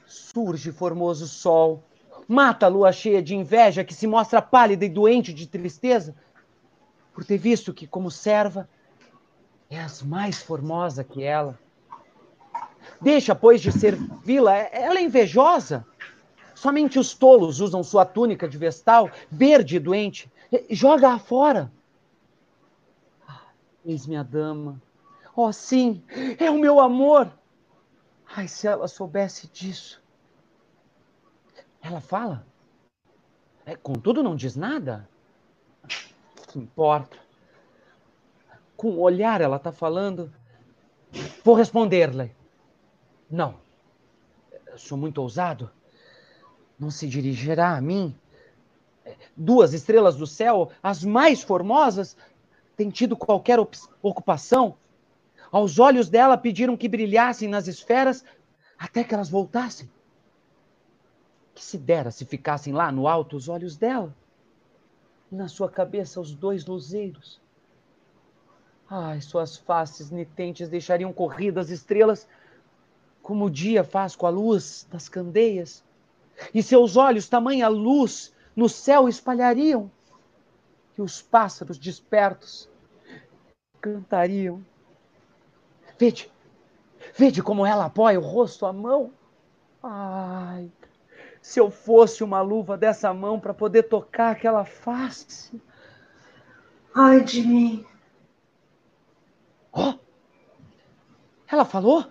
Surge formoso sol, mata a lua cheia de inveja que se mostra pálida e doente de tristeza, por ter visto que, como serva, és mais formosa que ela. Deixa, pois, de ser vila, ela é invejosa. Somente os tolos usam sua túnica de vestal, verde e doente. Joga-a fora. Eis minha dama. Oh, sim, é o meu amor. Ai, se ela soubesse disso. Ela fala? É, contudo, não diz nada. Que importa? Com o olhar ela está falando. Vou responder-lhe. Não. sou muito ousado não se dirigirá a mim? Duas estrelas do céu, as mais formosas, têm tido qualquer ocupação? Aos olhos dela pediram que brilhassem nas esferas até que elas voltassem. Que se dera se ficassem lá no alto os olhos dela, na sua cabeça os dois luzeiros. Ai, suas faces nitentes deixariam corridas estrelas, como o dia faz com a luz das candeias e seus olhos tamanha luz no céu espalhariam, que os pássaros despertos cantariam. Vede, vede como ela apoia o rosto à mão. Ai, se eu fosse uma luva dessa mão para poder tocar aquela face. Ai de mim. Oh, ela falou?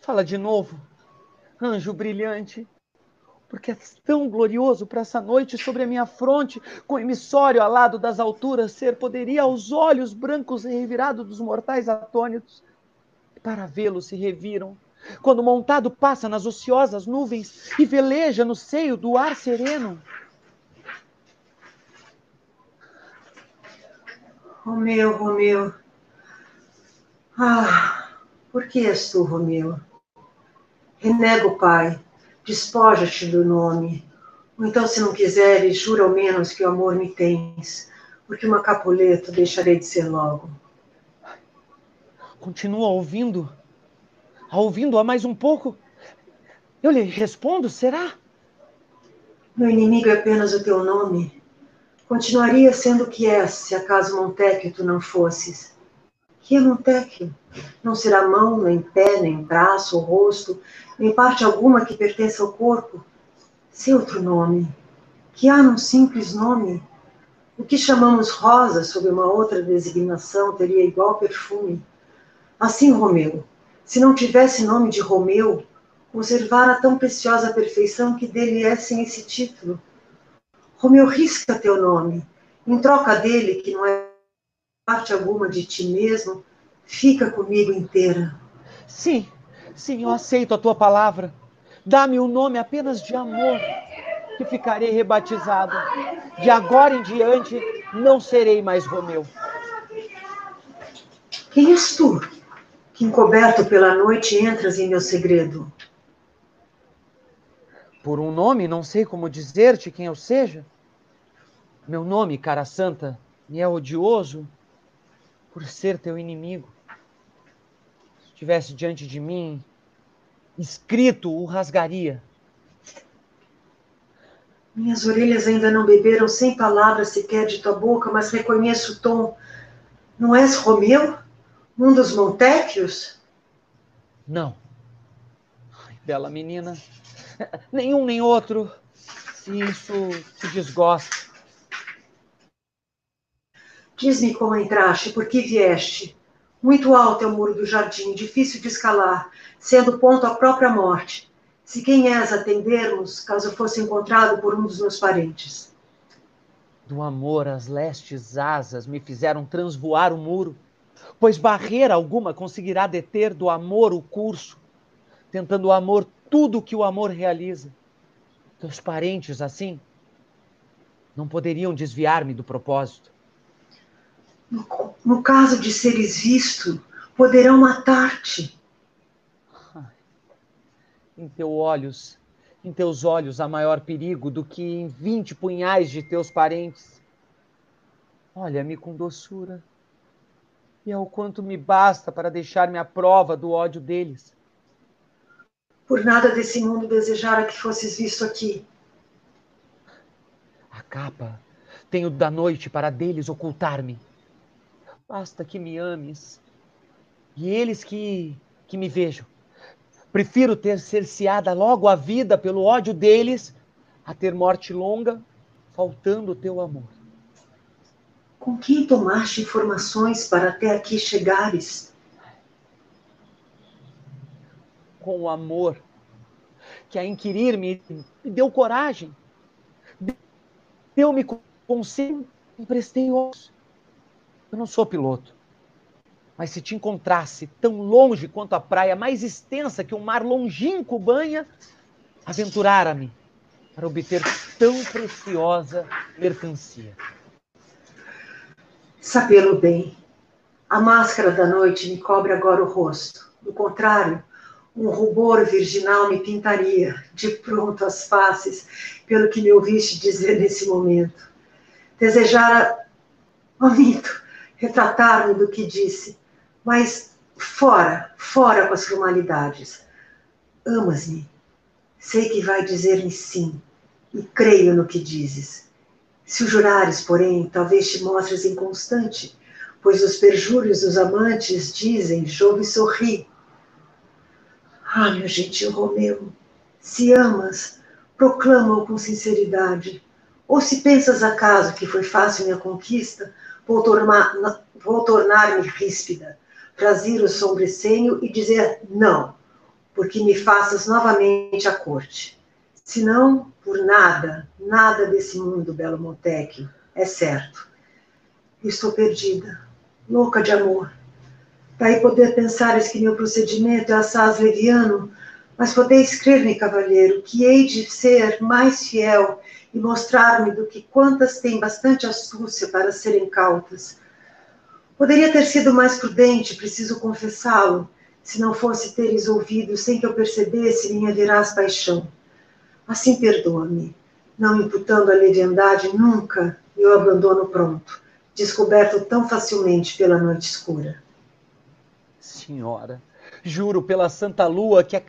Fala de novo anjo brilhante, porque és tão glorioso para essa noite sobre a minha fronte, com emissório alado das alturas, ser poderia aos olhos brancos revirados dos mortais atônitos. Para vê-lo se reviram, quando montado passa nas ociosas nuvens e veleja no seio do ar sereno. Romeu, Romeu. Ah, por que és tu, Romeu? Renega Pai, despoja-te do nome. Ou então, se não quiseres, jura ao menos que o amor me tens, porque uma Capuleto deixarei de ser logo. Continua ouvindo? Ouvindo-a mais um pouco? Eu lhe respondo, será? Meu inimigo é apenas o teu nome. Continuaria sendo o que és, se acaso Montecchio tu não fosses. Que é Montecchio? Não será mão, nem pé, nem braço ou rosto, nem parte alguma que pertença ao corpo. Seu outro nome, que há num simples nome. O que chamamos rosa sob uma outra designação teria igual perfume. Assim, Romeu, se não tivesse nome de Romeu, conservara tão preciosa perfeição que dele é sem esse título. Romeu risca teu nome, em troca dele, que não é parte alguma de ti mesmo, fica comigo inteira. Sim, sim, eu aceito a tua palavra. Dá-me o um nome apenas de amor, que ficarei rebatizado. De agora em diante, não serei mais Romeu. Quem és tu, que encoberto pela noite entras em meu segredo? Por um nome, não sei como dizer-te quem eu seja. Meu nome, cara santa, me é odioso por ser teu inimigo. Se estivesse diante de mim, escrito, o rasgaria. Minhas orelhas ainda não beberam sem palavras sequer de tua boca, mas reconheço o tom. Não és Romeu? Um dos Montecchios? Não. Ai, bela menina. Nenhum nem outro. Se isso te desgosta. Diz-me como entraste, por que vieste? Muito alto é o muro do jardim, difícil de escalar, sendo ponto a própria morte. Se quem és atendermos, caso fosse encontrado por um dos meus parentes. Do amor as lestes asas me fizeram transvoar o muro, pois barreira alguma conseguirá deter do amor o curso, tentando o amor tudo o que o amor realiza. Teus parentes, assim, não poderiam desviar-me do propósito. No, no caso de seres visto, poderão matar-te. Em teus olhos, em teus olhos há maior perigo do que em vinte punhais de teus parentes. Olha-me com doçura, e é o quanto me basta para deixar-me à prova do ódio deles. Por nada desse mundo desejara que fosses visto aqui. A capa tenho da noite para deles ocultar-me. Basta que me ames. E eles que, que me vejam. Prefiro ter cerceada logo a vida pelo ódio deles a ter morte longa, faltando o teu amor. Com quem tomaste informações para até aqui chegares? Com o amor que a inquirir-me me deu coragem. Deu-me conselho, emprestei ossos. Eu não sou piloto. Mas se te encontrasse tão longe quanto a praia mais extensa que o mar longínquo banha, aventurara-me para obter tão preciosa mercancia. Sabê-lo bem. A máscara da noite me cobre agora o rosto. Do contrário, um rubor virginal me pintaria de pronto as faces, pelo que me ouviste dizer nesse momento. Desejara, omito, retratar-me do que disse, mas fora, fora com as formalidades. Amas-me. Sei que vai dizer-me sim, e creio no que dizes. Se o jurares, porém, talvez te mostres inconstante, pois os perjúrios dos amantes dizem, Jove sorri. Ah, meu gentil Romeu, se amas, proclama-o com sinceridade. Ou se pensas acaso que foi fácil minha conquista, vou tornar-me vou tornar ríspida, trazer o sobrecenho e dizer não, porque me faças novamente a corte. Senão, por nada, nada desse mundo, belo Montecchio, é certo. Estou perdida, louca de amor. Daí poder pensares que meu procedimento é assaz leviano, mas podeis crer-me, cavalheiro, que hei de ser mais fiel e mostrar-me do que quantas têm bastante astúcia para serem cautas. Poderia ter sido mais prudente, preciso confessá-lo, se não fosse teres ouvido sem que eu percebesse minha veraz paixão. Assim perdoa-me, não imputando a leviandade nunca e o abandono pronto, descoberto tão facilmente pela noite escura. Senhora, Juro pela Santa Lua que a,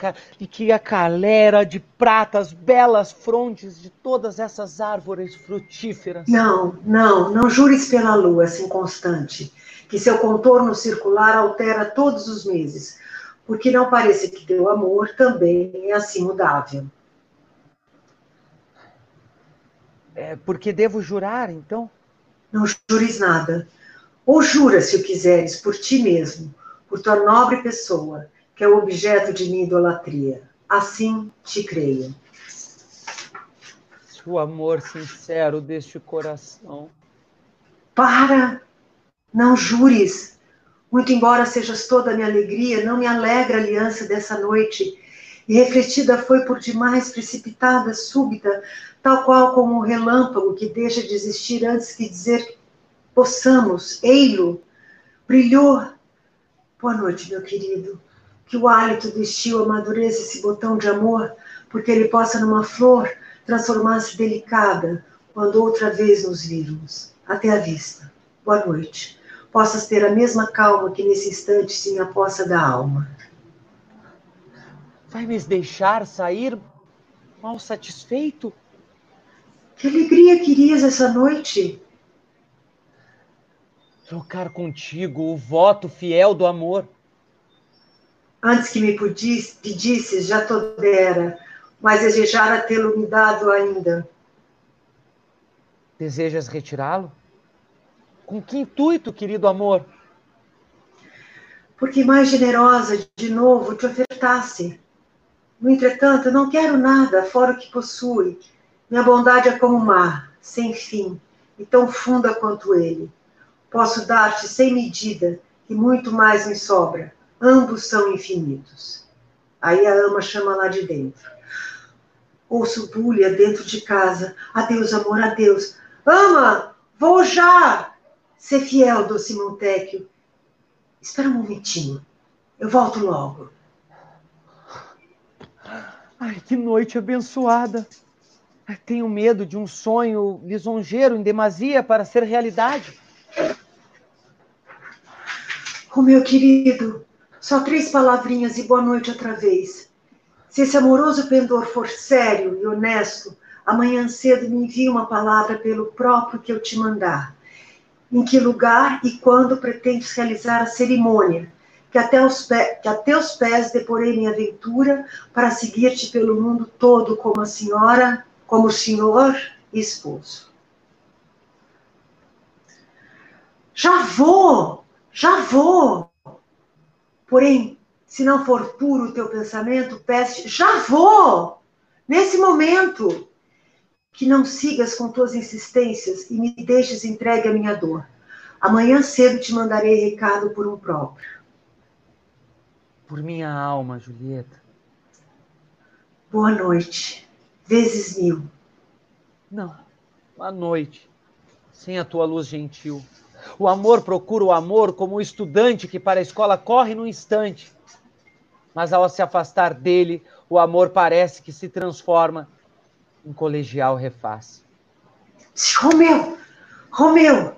que a calera de pratas, belas frontes de todas essas árvores frutíferas. Não, não, não jures pela lua, assim constante, que seu contorno circular altera todos os meses, porque não parece que teu amor também é assim mudável. É porque devo jurar, então? Não jures nada. Ou jura, se o quiseres, por ti mesmo, por tua nobre pessoa, que é o objeto de minha idolatria. Assim te creio. O amor sincero deste coração. Para! Não jures! Muito embora sejas toda a minha alegria, não me alegra a aliança dessa noite. E refletida foi por demais precipitada, súbita, tal qual como um relâmpago que deixa de existir antes que dizer possamos, ei-lo, brilhou. Boa noite, meu querido. Que o hálito do estio amadureça esse botão de amor, porque ele possa, numa flor, transformar-se delicada quando outra vez nos virmos. Até a vista. Boa noite. Possas ter a mesma calma que nesse instante se me apossa da alma. Vai me deixar sair mal satisfeito? Que alegria querias essa noite! trocar contigo o voto fiel do amor. Antes que me pedisses, já te dera, mas desejara tê-lo me dado ainda. Desejas retirá-lo? Com que intuito, querido amor? Porque mais generosa de novo te ofertasse. No entretanto, não quero nada fora o que possui. Minha bondade é como o mar, sem fim, e tão funda quanto ele. Posso dar-te sem medida, e muito mais me sobra. Ambos são infinitos. Aí a ama chama lá de dentro. Ouço bulha dentro de casa. Adeus, amor, adeus. Ama, vou já! Ser fiel, doce Montecchio. Espera um momentinho. Eu volto logo. Ai, que noite abençoada. Tenho medo de um sonho lisonjeiro em demasia para ser realidade. Oh, meu querido, só três palavrinhas e boa noite outra vez. Se esse amoroso pendor for sério e honesto, amanhã cedo me envie uma palavra pelo próprio que eu te mandar. Em que lugar e quando pretendes realizar a cerimônia, que até os, pé, que até os pés deporei minha aventura para seguir-te pelo mundo todo como a senhora, como o senhor e esposo. Já vou! Já vou. Porém, se não for puro o teu pensamento, peste, já vou. Nesse momento, que não sigas com tuas insistências e me deixes entregue à minha dor. Amanhã cedo te mandarei recado por um próprio. Por minha alma, Julieta. Boa noite. Vezes mil. Não, boa noite. Sem a tua luz gentil. O amor procura o amor como o estudante que para a escola corre num instante. Mas ao se afastar dele, o amor parece que se transforma em colegial reface. Romeu! Romeu!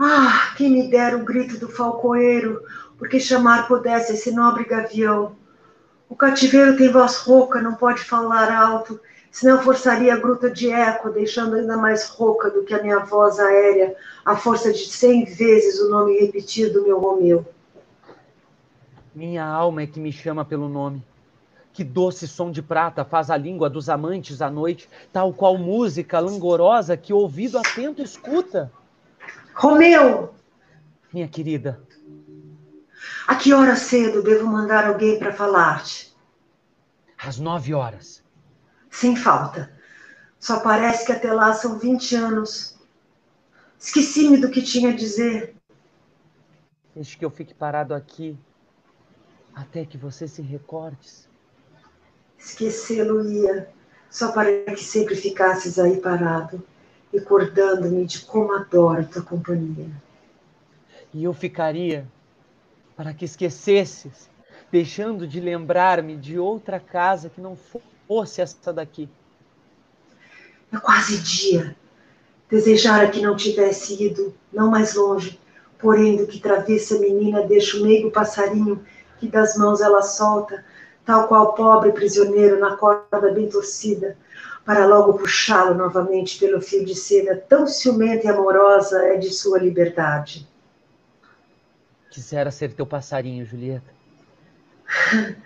Ah, quem me dera o grito do falcoeiro, porque chamar pudesse esse nobre gavião. O cativeiro tem voz rouca, não pode falar alto, senão forçaria a gruta de eco, deixando ainda mais rouca do que a minha voz aérea, a força de cem vezes o nome repetido do meu Romeu. Minha alma é que me chama pelo nome. Que doce som de prata faz a língua dos amantes à noite, tal qual música langorosa que o ouvido atento escuta. Romeu! Minha querida. A que hora cedo devo mandar alguém para falar-te? Às nove horas. Sem falta. Só parece que até lá são vinte anos. Esqueci-me do que tinha a dizer. Deixe que eu fique parado aqui até que você se recordes. Esquecê-lo-ia, só para que sempre ficasses aí parado, recordando-me de como adoro tua companhia. E eu ficaria para que esquecesses, deixando de lembrar-me de outra casa que não fosse essa daqui. É quase dia. Desejara que não tivesse ido, não mais longe, porém do que travessa menina deixa o meigo passarinho que das mãos ela solta, tal qual pobre prisioneiro na corda bem torcida, para logo puxá-lo novamente pelo fio de seda, tão ciumenta e amorosa é de sua liberdade. Quisera ser teu passarinho, Julieta.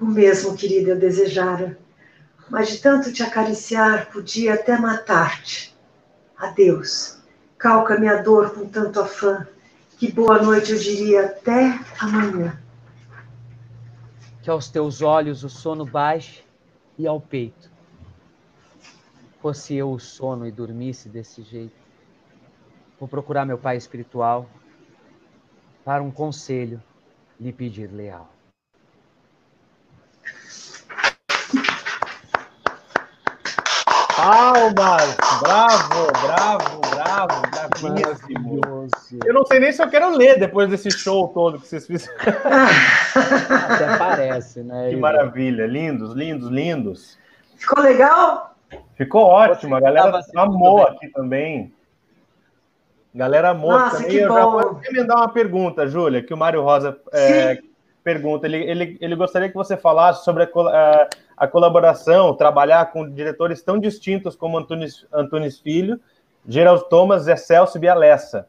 o mesmo, querida, eu desejara. Mas de tanto te acariciar, podia até matar-te. Adeus. Calca minha dor com tanto afã, que boa noite eu diria até amanhã. Que aos teus olhos o sono baixe e ao peito fosse eu o sono e dormisse desse jeito. Vou procurar meu pai espiritual para um conselho lhe pedir leal. Palmas! Bravo, bravo, bravo, bravíssimo. Eu não sei nem se eu quero ler depois desse show todo que vocês fizeram. Até parece, né? Que maravilha, lindos, lindos, lindos. Ficou legal? Ficou ótimo, a galera amou aqui também. Galera amou Nossa, também. que Eu já bom. vou emendar uma pergunta, Júlia, que o Mário Rosa é, pergunta. Ele, ele, ele gostaria que você falasse sobre a, col- a- colaboração, trabalhar com diretores tão distintos como Antunes, Antunes Filho, Gerald Thomas, Zé Celso e Bia Lessa.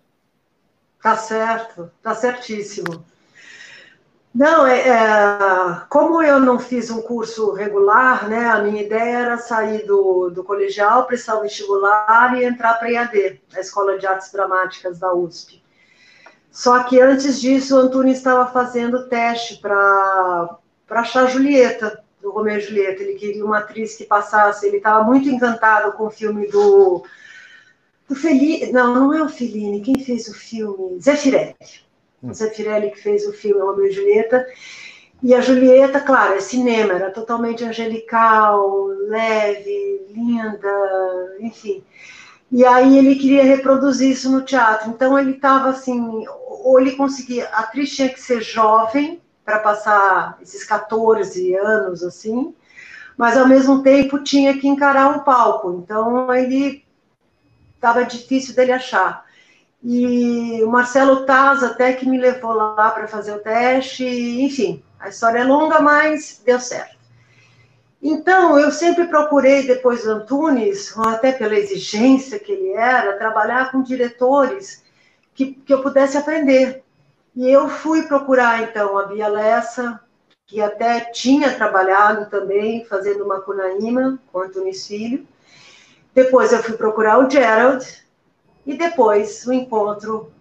Tá certo, tá certíssimo. Não, é, é, como eu não fiz um curso regular, né, a minha ideia era sair do, do colegial, prestar o vestibular e entrar para a EAD, a Escola de Artes Dramáticas da USP. Só que antes disso, o Antunes estava fazendo teste para achar Julieta, do Romeu e Julieta. Ele queria uma atriz que passasse, ele estava muito encantado com o filme do, do Fellini, não, não é o Fellini, quem fez o filme? Zé Firelli. O Zé Firelli que fez o filme Romeu e Julieta. E a Julieta, claro, é cinema, era totalmente angelical, leve, linda, enfim. E aí ele queria reproduzir isso no teatro. Então ele estava assim, ou ele conseguia, a atriz tinha que ser jovem para passar esses 14 anos assim, mas ao mesmo tempo tinha que encarar um palco. Então ele estava difícil dele achar. E o Marcelo Taz até que me levou lá para fazer o teste, enfim, a história é longa, mas deu certo. Então, eu sempre procurei, depois do Antunes, até pela exigência que ele era, trabalhar com diretores que, que eu pudesse aprender. E eu fui procurar, então, a Bia Lessa, que até tinha trabalhado também, fazendo uma Cunaíma com Antunes Filho. Depois eu fui procurar o Gerald, e depois o encontro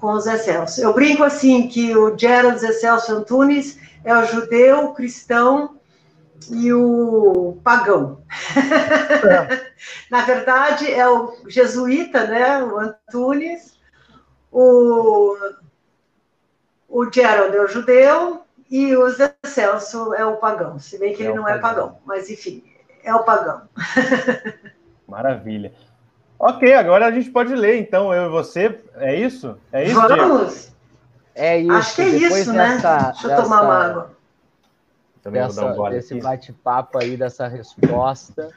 com o Zé Celso. Eu brinco assim que o Gerald Zé Celso Antunes é o judeu, o cristão e o pagão. Na verdade, é o jesuíta, né, o Antunes, o, o Gerald é o judeu e o Zé Celso é o pagão, se bem que É ele não é pagão. pagão, mas enfim, é o pagão. Maravilha. Ok, agora a gente pode ler, então, eu e você. É isso? É isso, Diego? Vamos? É isso. Acho que é depois isso, né? dessa- Deixa eu tomar uma dessa- água. Também vou dar um dessa, gole desse bate-papo aí, dessa resposta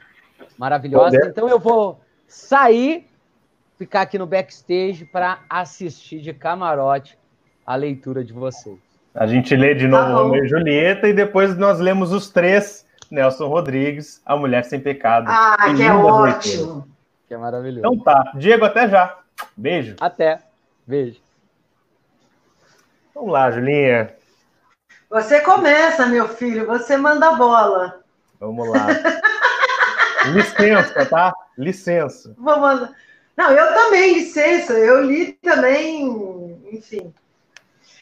maravilhosa. Poder. Então eu vou sair, ficar aqui no backstage para assistir de camarote a leitura de vocês. A gente lê de novo Tá. Romeu e Julieta e depois nós lemos os três. Nelson Rodrigues, A Mulher Sem Pecado. Ah, que é lindas leituras. Que é maravilhoso. Então tá. Diego, até já. Beijo. Até. Beijo. Vamos lá, Julinha. Você começa, meu filho, você manda a bola. Vamos lá. Licença, tá? Licença. Vou mandar. Não, eu também, licença, eu li também, enfim.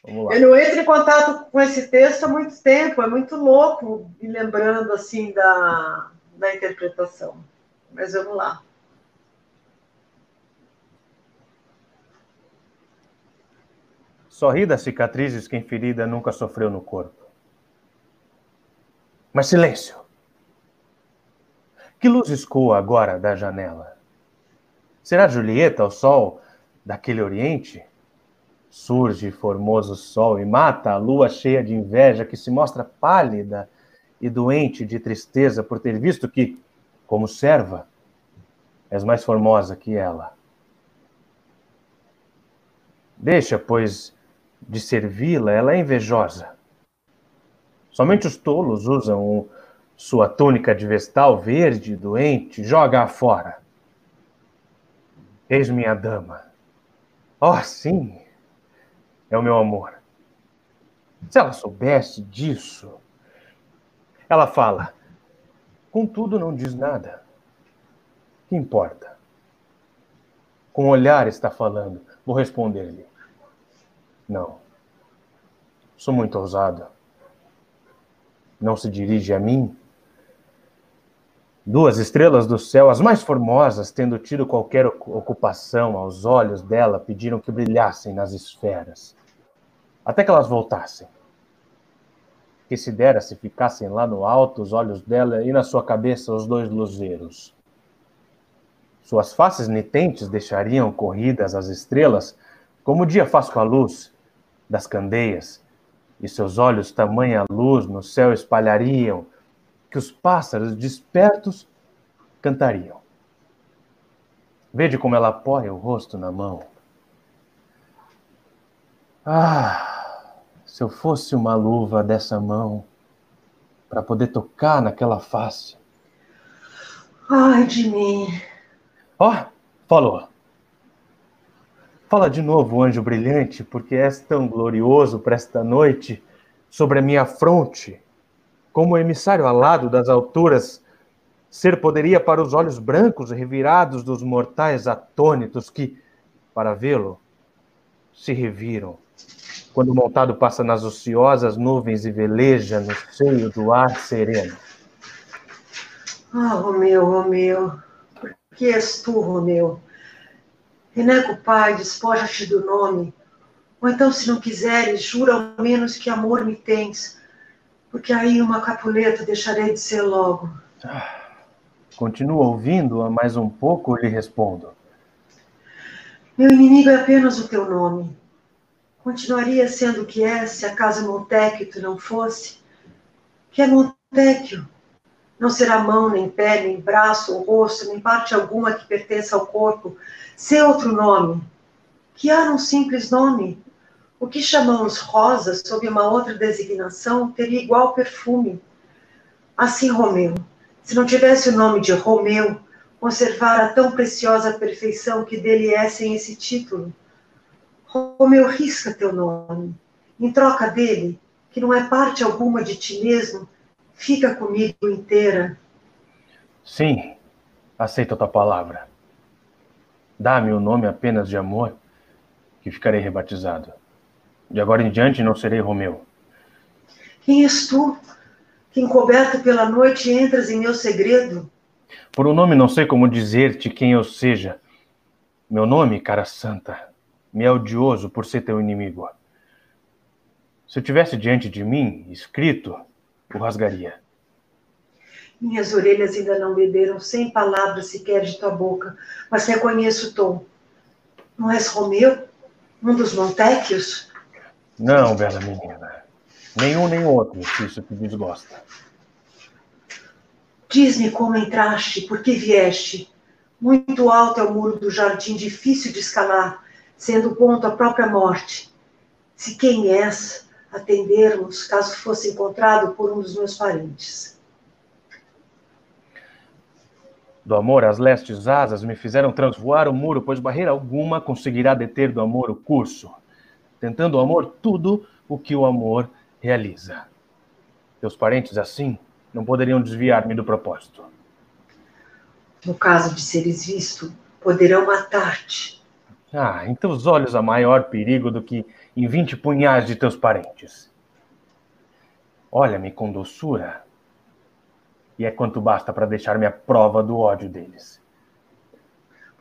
Vamos lá. Eu não entro em contato com esse texto há muito tempo, é muito louco me lembrando assim da, da interpretação. Mas vamos lá. Sorri das cicatrizes quem ferida nunca sofreu no corpo. Mas silêncio! Que luz escoa agora da janela? Será Julieta o sol daquele oriente? Surge formoso sol e mata a lua cheia de inveja que se mostra pálida e doente de tristeza por ter visto que, como serva, és mais formosa que ela. Deixa, pois, de servi-la, ela é invejosa. Somente os tolos usam sua túnica de vestal verde, doente, joga-a fora. Eis minha dama. Oh, sim, é o meu amor. Se ela soubesse disso. Ela fala, contudo não diz nada. Que importa? Com o olhar está falando. Vou responder-lhe. Não. Sou muito ousado. Não se dirige a mim? Duas estrelas do céu, as mais formosas, tendo tido qualquer ocupação aos olhos dela, pediram que brilhassem nas esferas, até que elas voltassem. Que se dera se ficassem lá no alto os olhos dela e na sua cabeça os dois luzeiros. Suas faces nitentes deixariam corridas as estrelas, como o dia faz com a luz das candeias, e seus olhos tamanha luz no céu espalhariam, que os pássaros despertos cantariam. Vede como ela apoia o rosto na mão. Ah, se eu fosse uma luva dessa mão, para poder tocar naquela face. Ai de mim. Ó, oh, falou. Fala de novo, anjo brilhante, porque és tão glorioso para esta noite sobre a minha fronte, como emissário alado das alturas, ser poderia para os olhos brancos revirados dos mortais atônitos que, para vê-lo, se reviram, quando montado passa nas ociosas nuvens e veleja no seio do ar sereno. Ah, Romeu, Romeu, que és tu, Romeu? Renega o pai, despoja-te do nome. Ou então, se não quiseres, jura ao menos que amor me tens, porque aí uma capuleta deixarei de ser logo. Ah, continua ouvindo-a mais um pouco, lhe respondo. Meu inimigo é apenas o teu nome. Continuaria sendo o que é, se acaso Montecchio tu não fosse? Que é Montecchio? Não será mão, nem pé, nem braço ou rosto, nem parte alguma que pertença ao corpo, ser outro nome. Que há um simples nome. O que chamamos rosa, sob uma outra designação, teria igual perfume. Assim, Romeu, se não tivesse o nome de Romeu, conservara tão preciosa perfeição que dele é sem esse título. Romeu, risca teu nome. Em troca dele, que não é parte alguma de ti mesmo, fica comigo inteira. Sim, aceito a tua palavra. Dá-me o nome apenas de amor, que ficarei rebatizado. De agora em diante não serei Romeu. Quem és tu, que encoberto pela noite entras em meu segredo? Por um nome não sei como dizer-te quem eu seja. Meu nome, cara santa, me é odioso por ser teu inimigo. Se eu tivesse diante de mim, escrito, o rasgaria. Minhas orelhas ainda não beberam cem palavras sequer de tua boca, mas reconheço o tom. Não és Romeu? Um dos Montecchios? Não, bela menina. Nenhum nem outro, se isso te desgosta. Diz-me como entraste, por que vieste. Muito alto é o muro do jardim, difícil de escalar, sendo o ponto a própria morte. Se quem és, atendermos, caso fosse encontrado por um dos meus parentes. Do amor, as lestes asas me fizeram transvoar o muro, pois barreira alguma conseguirá deter do amor o curso, tentando o amor tudo o que o amor realiza. Teus parentes, assim, não poderiam desviar-me do propósito. No caso de seres visto, poderão matar-te. Ah, em teus olhos há maior perigo do que em vinte punhais de teus parentes. Olha-me com doçura, e é quanto basta para deixar-me a prova do ódio deles.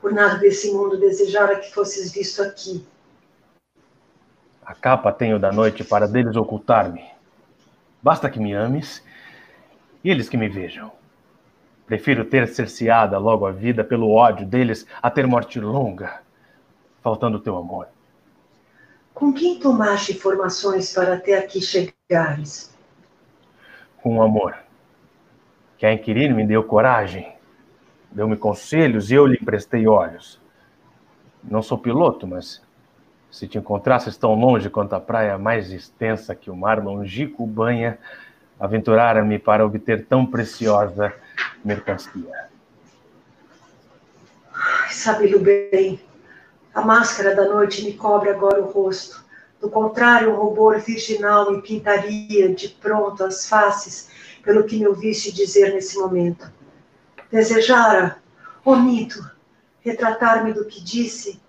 Por nada desse mundo desejara que fosses visto aqui. A capa tenho da noite para deles ocultar-me. Basta que me ames e eles que me vejam. Prefiro ter cerceada logo a vida pelo ódio deles a ter morte longa, faltando teu amor. Com quem tomaste informações para até aqui chegares? Com o amor que a inquilino me deu coragem, deu-me conselhos e eu lhe emprestei olhos. Não sou piloto, mas se te encontrasses tão longe quanto a praia mais extensa que o mar longínquo banha, aventurar-me para obter tão preciosa mercancia. Sabe-lo bem, a máscara da noite me cobre agora o rosto. Do contrário, o rubor virginal me pintaria de pronto as faces pelo que me ouviste dizer nesse momento. Desejara, omito, retratar-me do que disse,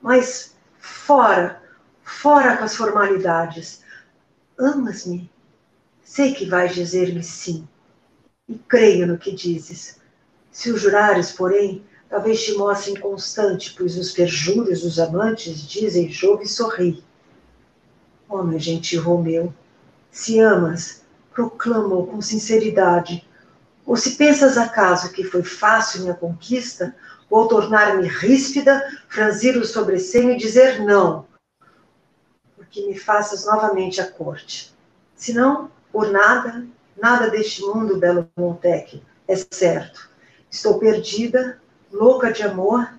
mas fora, fora com as formalidades. Amas-me? Sei que vais dizer-me sim, e creio no que dizes. Se o jurares, porém, talvez te mostre inconstante, pois os perjúrios dos amantes dizem chove e sorri. Meu gentil Romeu, se amas, proclama-o com sinceridade. Ou se pensas acaso que foi fácil minha conquista, ou tornar-me ríspida, franzir o sobrecenho e dizer não, porque me faças novamente a corte. Senão, por nada, nada deste mundo, belo Montec, é certo. Estou perdida, louca de amor,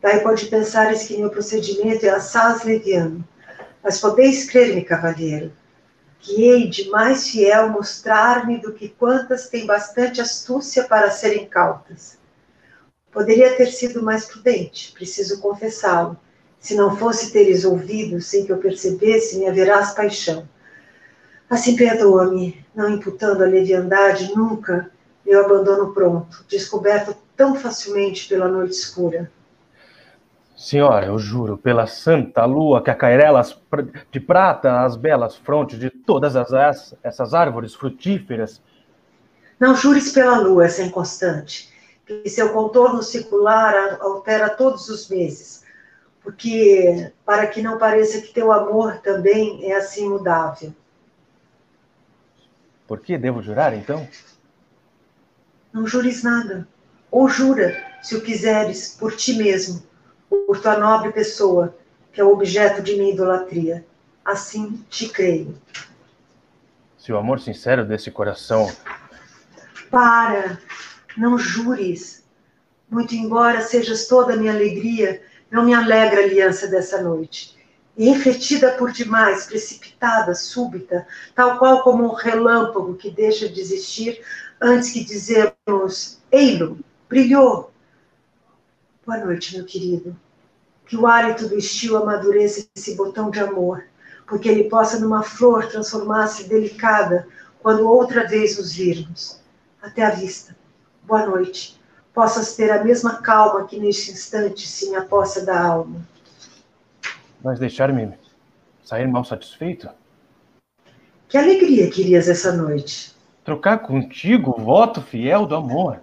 daí pode pensares que meu procedimento é assaz leviano. Mas podeis crer-me, cavalheiro, que hei de mais fiel mostrar-me do que quantas têm bastante astúcia para serem cautas. Poderia ter sido mais prudente, preciso confessá-lo. Se não fosse teres ouvido, sem que eu percebesse, me haverás paixão. Assim perdoa-me, não imputando a leviandade nunca meu abandono pronto, descoberto tão facilmente pela noite escura. Senhora, eu juro pela santa lua que acarelas de prata as belas frontes de todas as, essas árvores frutíferas. Não jures pela lua, essa inconstante, que seu contorno circular altera todos os meses, porque para que não pareça que teu amor também é assim mudável. Por que devo jurar, então? Não jures nada. Ou jura, se o quiseres, por ti mesmo, por tua nobre pessoa, que é o objeto de minha idolatria. Assim te creio. Se o amor sincero desse coração. Para, não jures. Muito embora sejas toda a minha alegria, não me alegra a aliança dessa noite. E refletida por demais, precipitada, súbita, tal qual como um relâmpago que deixa de existir antes que dizemos, ei-lo, brilhou. Boa noite, meu querido. Que o hálito do estio amadureça esse botão de amor, porque ele possa numa flor transformar-se delicada quando outra vez nos virmos. Até a vista. Boa noite. Possas ter a mesma calma que neste instante se me apossa da alma. Mas deixar-me sair mal satisfeito? Que alegria querias essa noite. Trocar contigo o voto fiel do amor.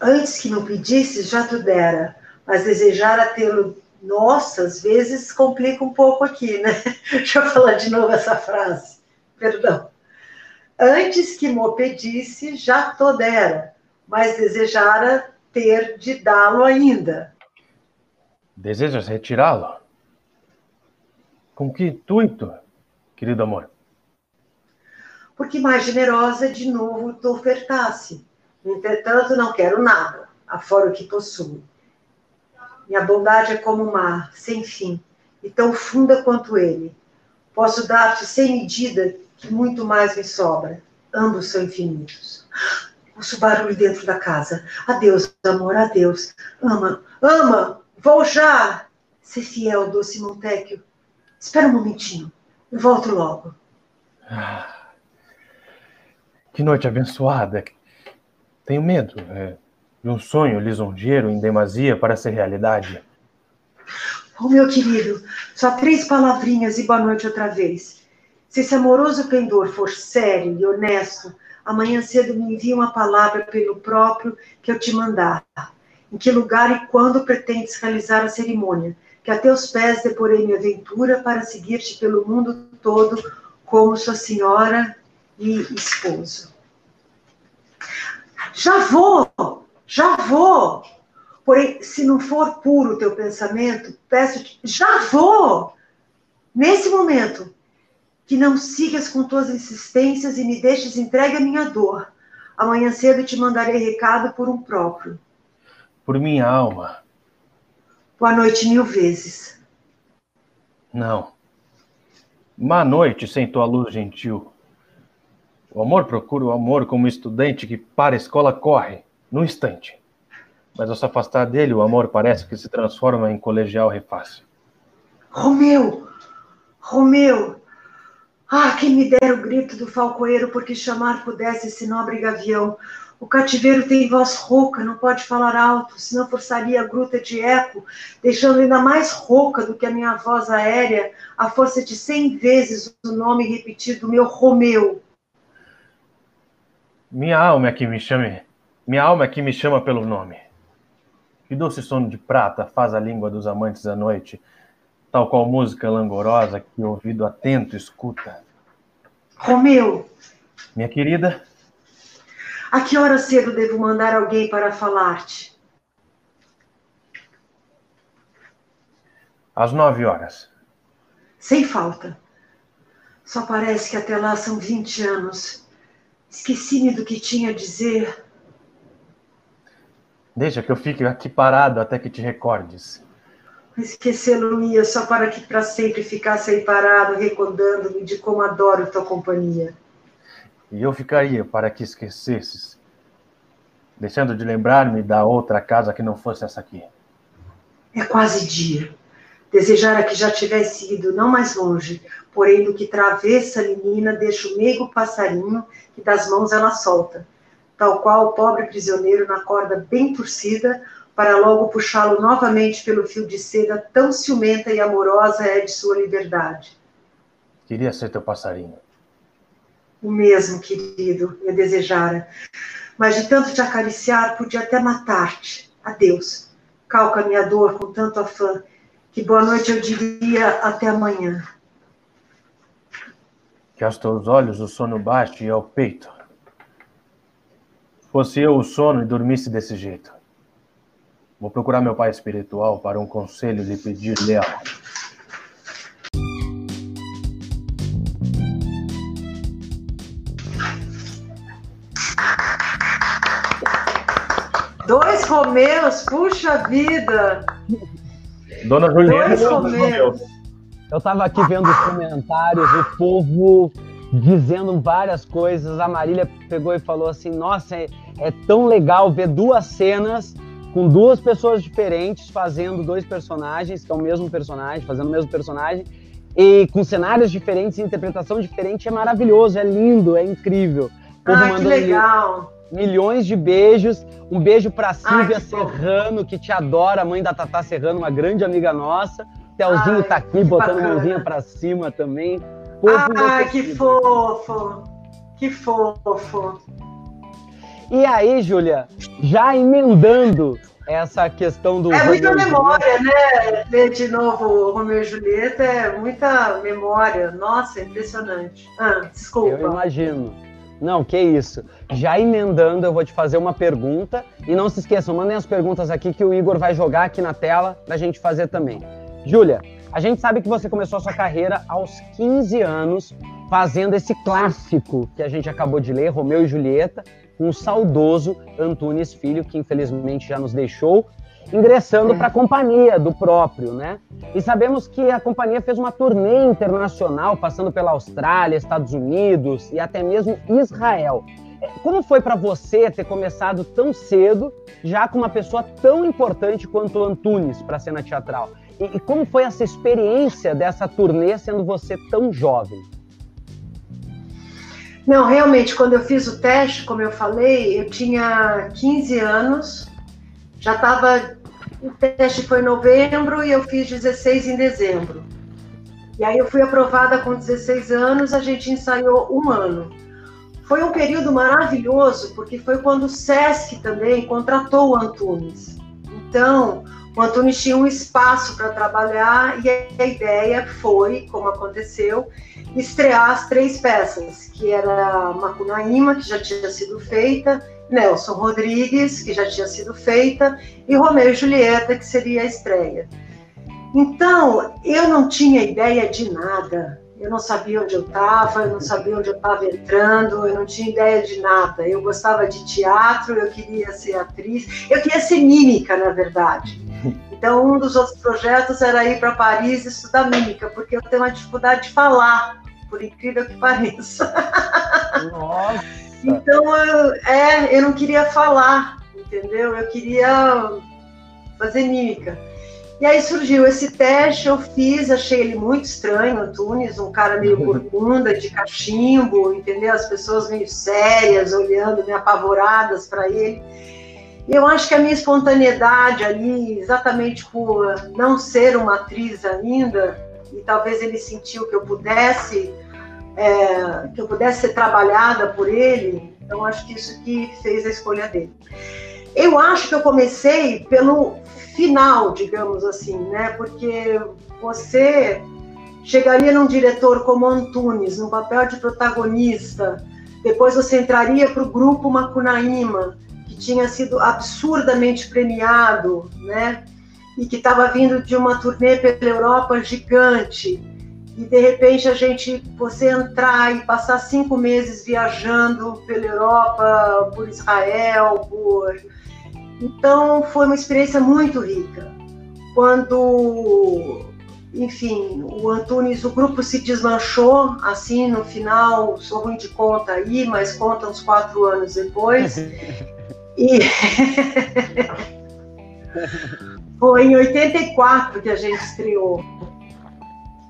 Antes que não pedisses, já tu dera, mas desejar a tê-lo, nossa, às vezes complica um pouco aqui, né? Deixa eu falar de novo essa frase, perdão. Antes que mo pedisse, já to dera, mas desejara ter de dá-lo ainda. Desejas retirá-lo? Com que intuito, querido amor? porque mais generosa de novo te ofertasse. Entretanto, não quero nada, afora o que possuo. Minha bondade é como o mar, sem fim, e tão funda quanto ele. Posso dar-te sem medida, que muito mais me sobra. Ambos são infinitos. Ouço barulho dentro da casa. Adeus, amor, adeus. Ama, ama, vou já. Ser fiel, doce Montecchio. Espera um momentinho. Eu volto logo. Ah. Que noite abençoada. Tenho medo é, de um sonho lisonjeiro em demasia para ser realidade. Oh, meu querido, só três palavrinhas e boa noite outra vez. Se esse amoroso pendor for sério e honesto, amanhã cedo me envia uma palavra pelo próprio que eu te mandar. Em que lugar e quando pretendes realizar a cerimônia? Que a teus pés deporei minha aventura para seguir-te pelo mundo todo como sua senhora e esposo. Já vou, já vou. Porém, se não for puro o teu pensamento, peço-te, já vou. Nesse momento, que não sigas com tuas insistências e me deixes entregue à minha dor. Amanhã cedo te mandarei recado por um próprio. Por minha alma. Boa noite mil vezes. Não. Má noite sem tua luz gentil. O amor procura o amor como estudante que para a escola corre, num instante. Mas ao se afastar dele, o amor parece que se transforma em colegial refácil. Romeu! Romeu! Ah, quem me dera o grito do falcoeiro, porque chamar pudesse esse nobre gavião. O cativeiro tem voz rouca, não pode falar alto, senão forçaria a gruta de eco, deixando ainda mais rouca do que a minha voz aérea, a força de cem vezes o nome repetido, meu Romeu. Minha alma é que me chame, minha alma é que me chama pelo nome. Que doce sono de prata faz a língua dos amantes à noite, tal qual música langorosa que o ouvido atento escuta. Romeu, Minha querida, a que hora cedo devo mandar alguém para falar-te? às nove horas. Sem falta. Só parece que até lá são 20 anos. Esqueci-me do que tinha a dizer. Deixa que eu fique aqui parado até que te recordes. Esquecê-lo-ia só para que para sempre ficasse aí parado, recordando-me de como adoro tua companhia. E eu ficaria para que esquecesses, deixando de lembrar-me da outra casa que não fosse essa aqui. É quase dia. Desejara que já tivesse ido, não mais longe, porém do que travessa a menina deixa o meigo passarinho que das mãos ela solta, tal qual o pobre prisioneiro na corda bem torcida, para logo puxá-lo novamente pelo fio de seda, tão ciumenta e amorosa é de sua liberdade. Queria ser teu passarinho. O mesmo, querido, eu desejara. Mas de tanto te acariciar, podia até matar-te. Adeus. Calca minha dor com tanto afã, que boa noite eu diria até amanhã. Que aos teus olhos o sono baixe e ao peito. Fosse eu o sono e dormisse desse jeito. Vou procurar meu pai espiritual para um conselho lhe pedir leal. Dois Romeus, puxa vida! Dona Juliana, Romeus. Eu tava aqui vendo os comentários, o povo dizendo várias coisas. A Marília pegou e falou assim: Nossa, é, é tão legal ver duas cenas com duas pessoas diferentes fazendo dois personagens, que é o mesmo personagem, fazendo o mesmo personagem, e com cenários diferentes interpretação diferente. É maravilhoso, é lindo, é incrível. Ah, que legal! Milhões de beijos. Um beijo pra Silvia que bom. Serrano, que te adora, mãe da Tatá Serrano, uma grande amiga nossa. Telzinho Ai, tá aqui, que botando bacana. mãozinha pra cima também. Ah, que enlouquecido. fofo! Que fofo! E aí, Júlia, já emendando essa questão do. É muita Romeu memória, né? Ler de novo Romeu e Julieta é muita memória. Nossa, impressionante. Ah, desculpa. Eu imagino. Não, que isso. Já emendando, eu vou te fazer uma pergunta. E não se esqueçam, mandem as perguntas aqui que o Igor vai jogar aqui na tela pra gente fazer também. Júlia, a gente sabe que você começou a sua carreira aos 15 anos, fazendo esse clássico que a gente acabou de ler, Romeu e Julieta, com o saudoso Antunes Filho, que infelizmente já nos deixou, ingressando para a companhia do próprio, né? E sabemos que a companhia fez uma turnê internacional, passando pela Austrália, Estados Unidos e até mesmo Israel. É, Como foi para você ter começado tão cedo, já com uma pessoa tão importante quanto Antunes para a cena teatral? E, e como foi essa experiência dessa turnê sendo você tão jovem? Não, realmente, quando eu fiz o teste, como eu falei, eu tinha 15 anos, já estava. O teste foi em novembro e eu fiz 16 em dezembro. E aí eu fui aprovada com 16 anos, a gente ensaiou um ano. Foi um período maravilhoso, porque foi quando o SESC também contratou o Antunes. Então, o Antunes tinha um espaço para trabalhar e a ideia foi, como aconteceu, estrear as três peças, que era Macunaíma, que já tinha sido feita, Nelson Rodrigues, que já tinha sido feita, e Romeu e Julieta, que seria a estreia. Então, eu não tinha ideia de nada. Eu não sabia onde eu estava, eu não sabia onde eu estava entrando, eu não tinha ideia de nada. Eu gostava de teatro, eu queria ser atriz, eu queria ser mímica, na verdade. Então, um dos outros projetos era ir para Paris estudar mímica, porque eu tenho uma dificuldade de falar. por incrível que pareça. Nossa. Então, eu, é, eu não queria falar, entendeu? Eu queria fazer mímica. E aí surgiu esse teste, eu fiz, achei ele muito estranho, Antunes, um cara meio corcunda, de cachimbo, entendeu? As pessoas meio sérias, olhando, meio apavoradas para ele. E eu acho que a minha espontaneidade ali, exatamente por não ser uma atriz ainda, e talvez ele sentiu que eu pudesse, é, que eu pudesse ser trabalhada por ele, então acho que isso que fez a escolha dele. Eu acho que eu comecei pelo final, digamos assim, né? Porque você chegaria num diretor como Antunes, no papel de protagonista, depois você entraria para o grupo Macunaíma, que tinha sido absurdamente premiado, né? E que estava vindo de uma turnê pela Europa gigante. E de repente a gente, você entrar e passar cinco meses viajando pela Europa, por Israel, por então foi uma experiência muito rica. Quando, enfim, o Antunes, o grupo se desmanchou, assim, no final, sou ruim de conta aí, mas conta uns quatro anos depois. e foi em 84 que a gente estreou.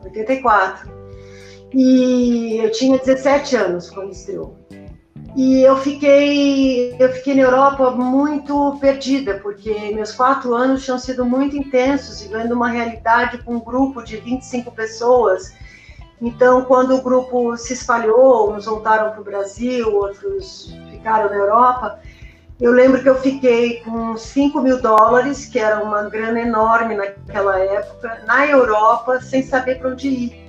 84. E eu tinha 17 anos quando estreou. E eu fiquei, eu fiquei na Europa muito perdida, porque meus quatro anos tinham sido muito intensos, vivendo uma realidade com um grupo de 25 pessoas. Então, quando o grupo se espalhou, uns voltaram para o Brasil, outros ficaram na Europa, eu lembro que eu fiquei com 5 mil dólares, que era uma grana enorme naquela época, na Europa, sem saber para onde ir.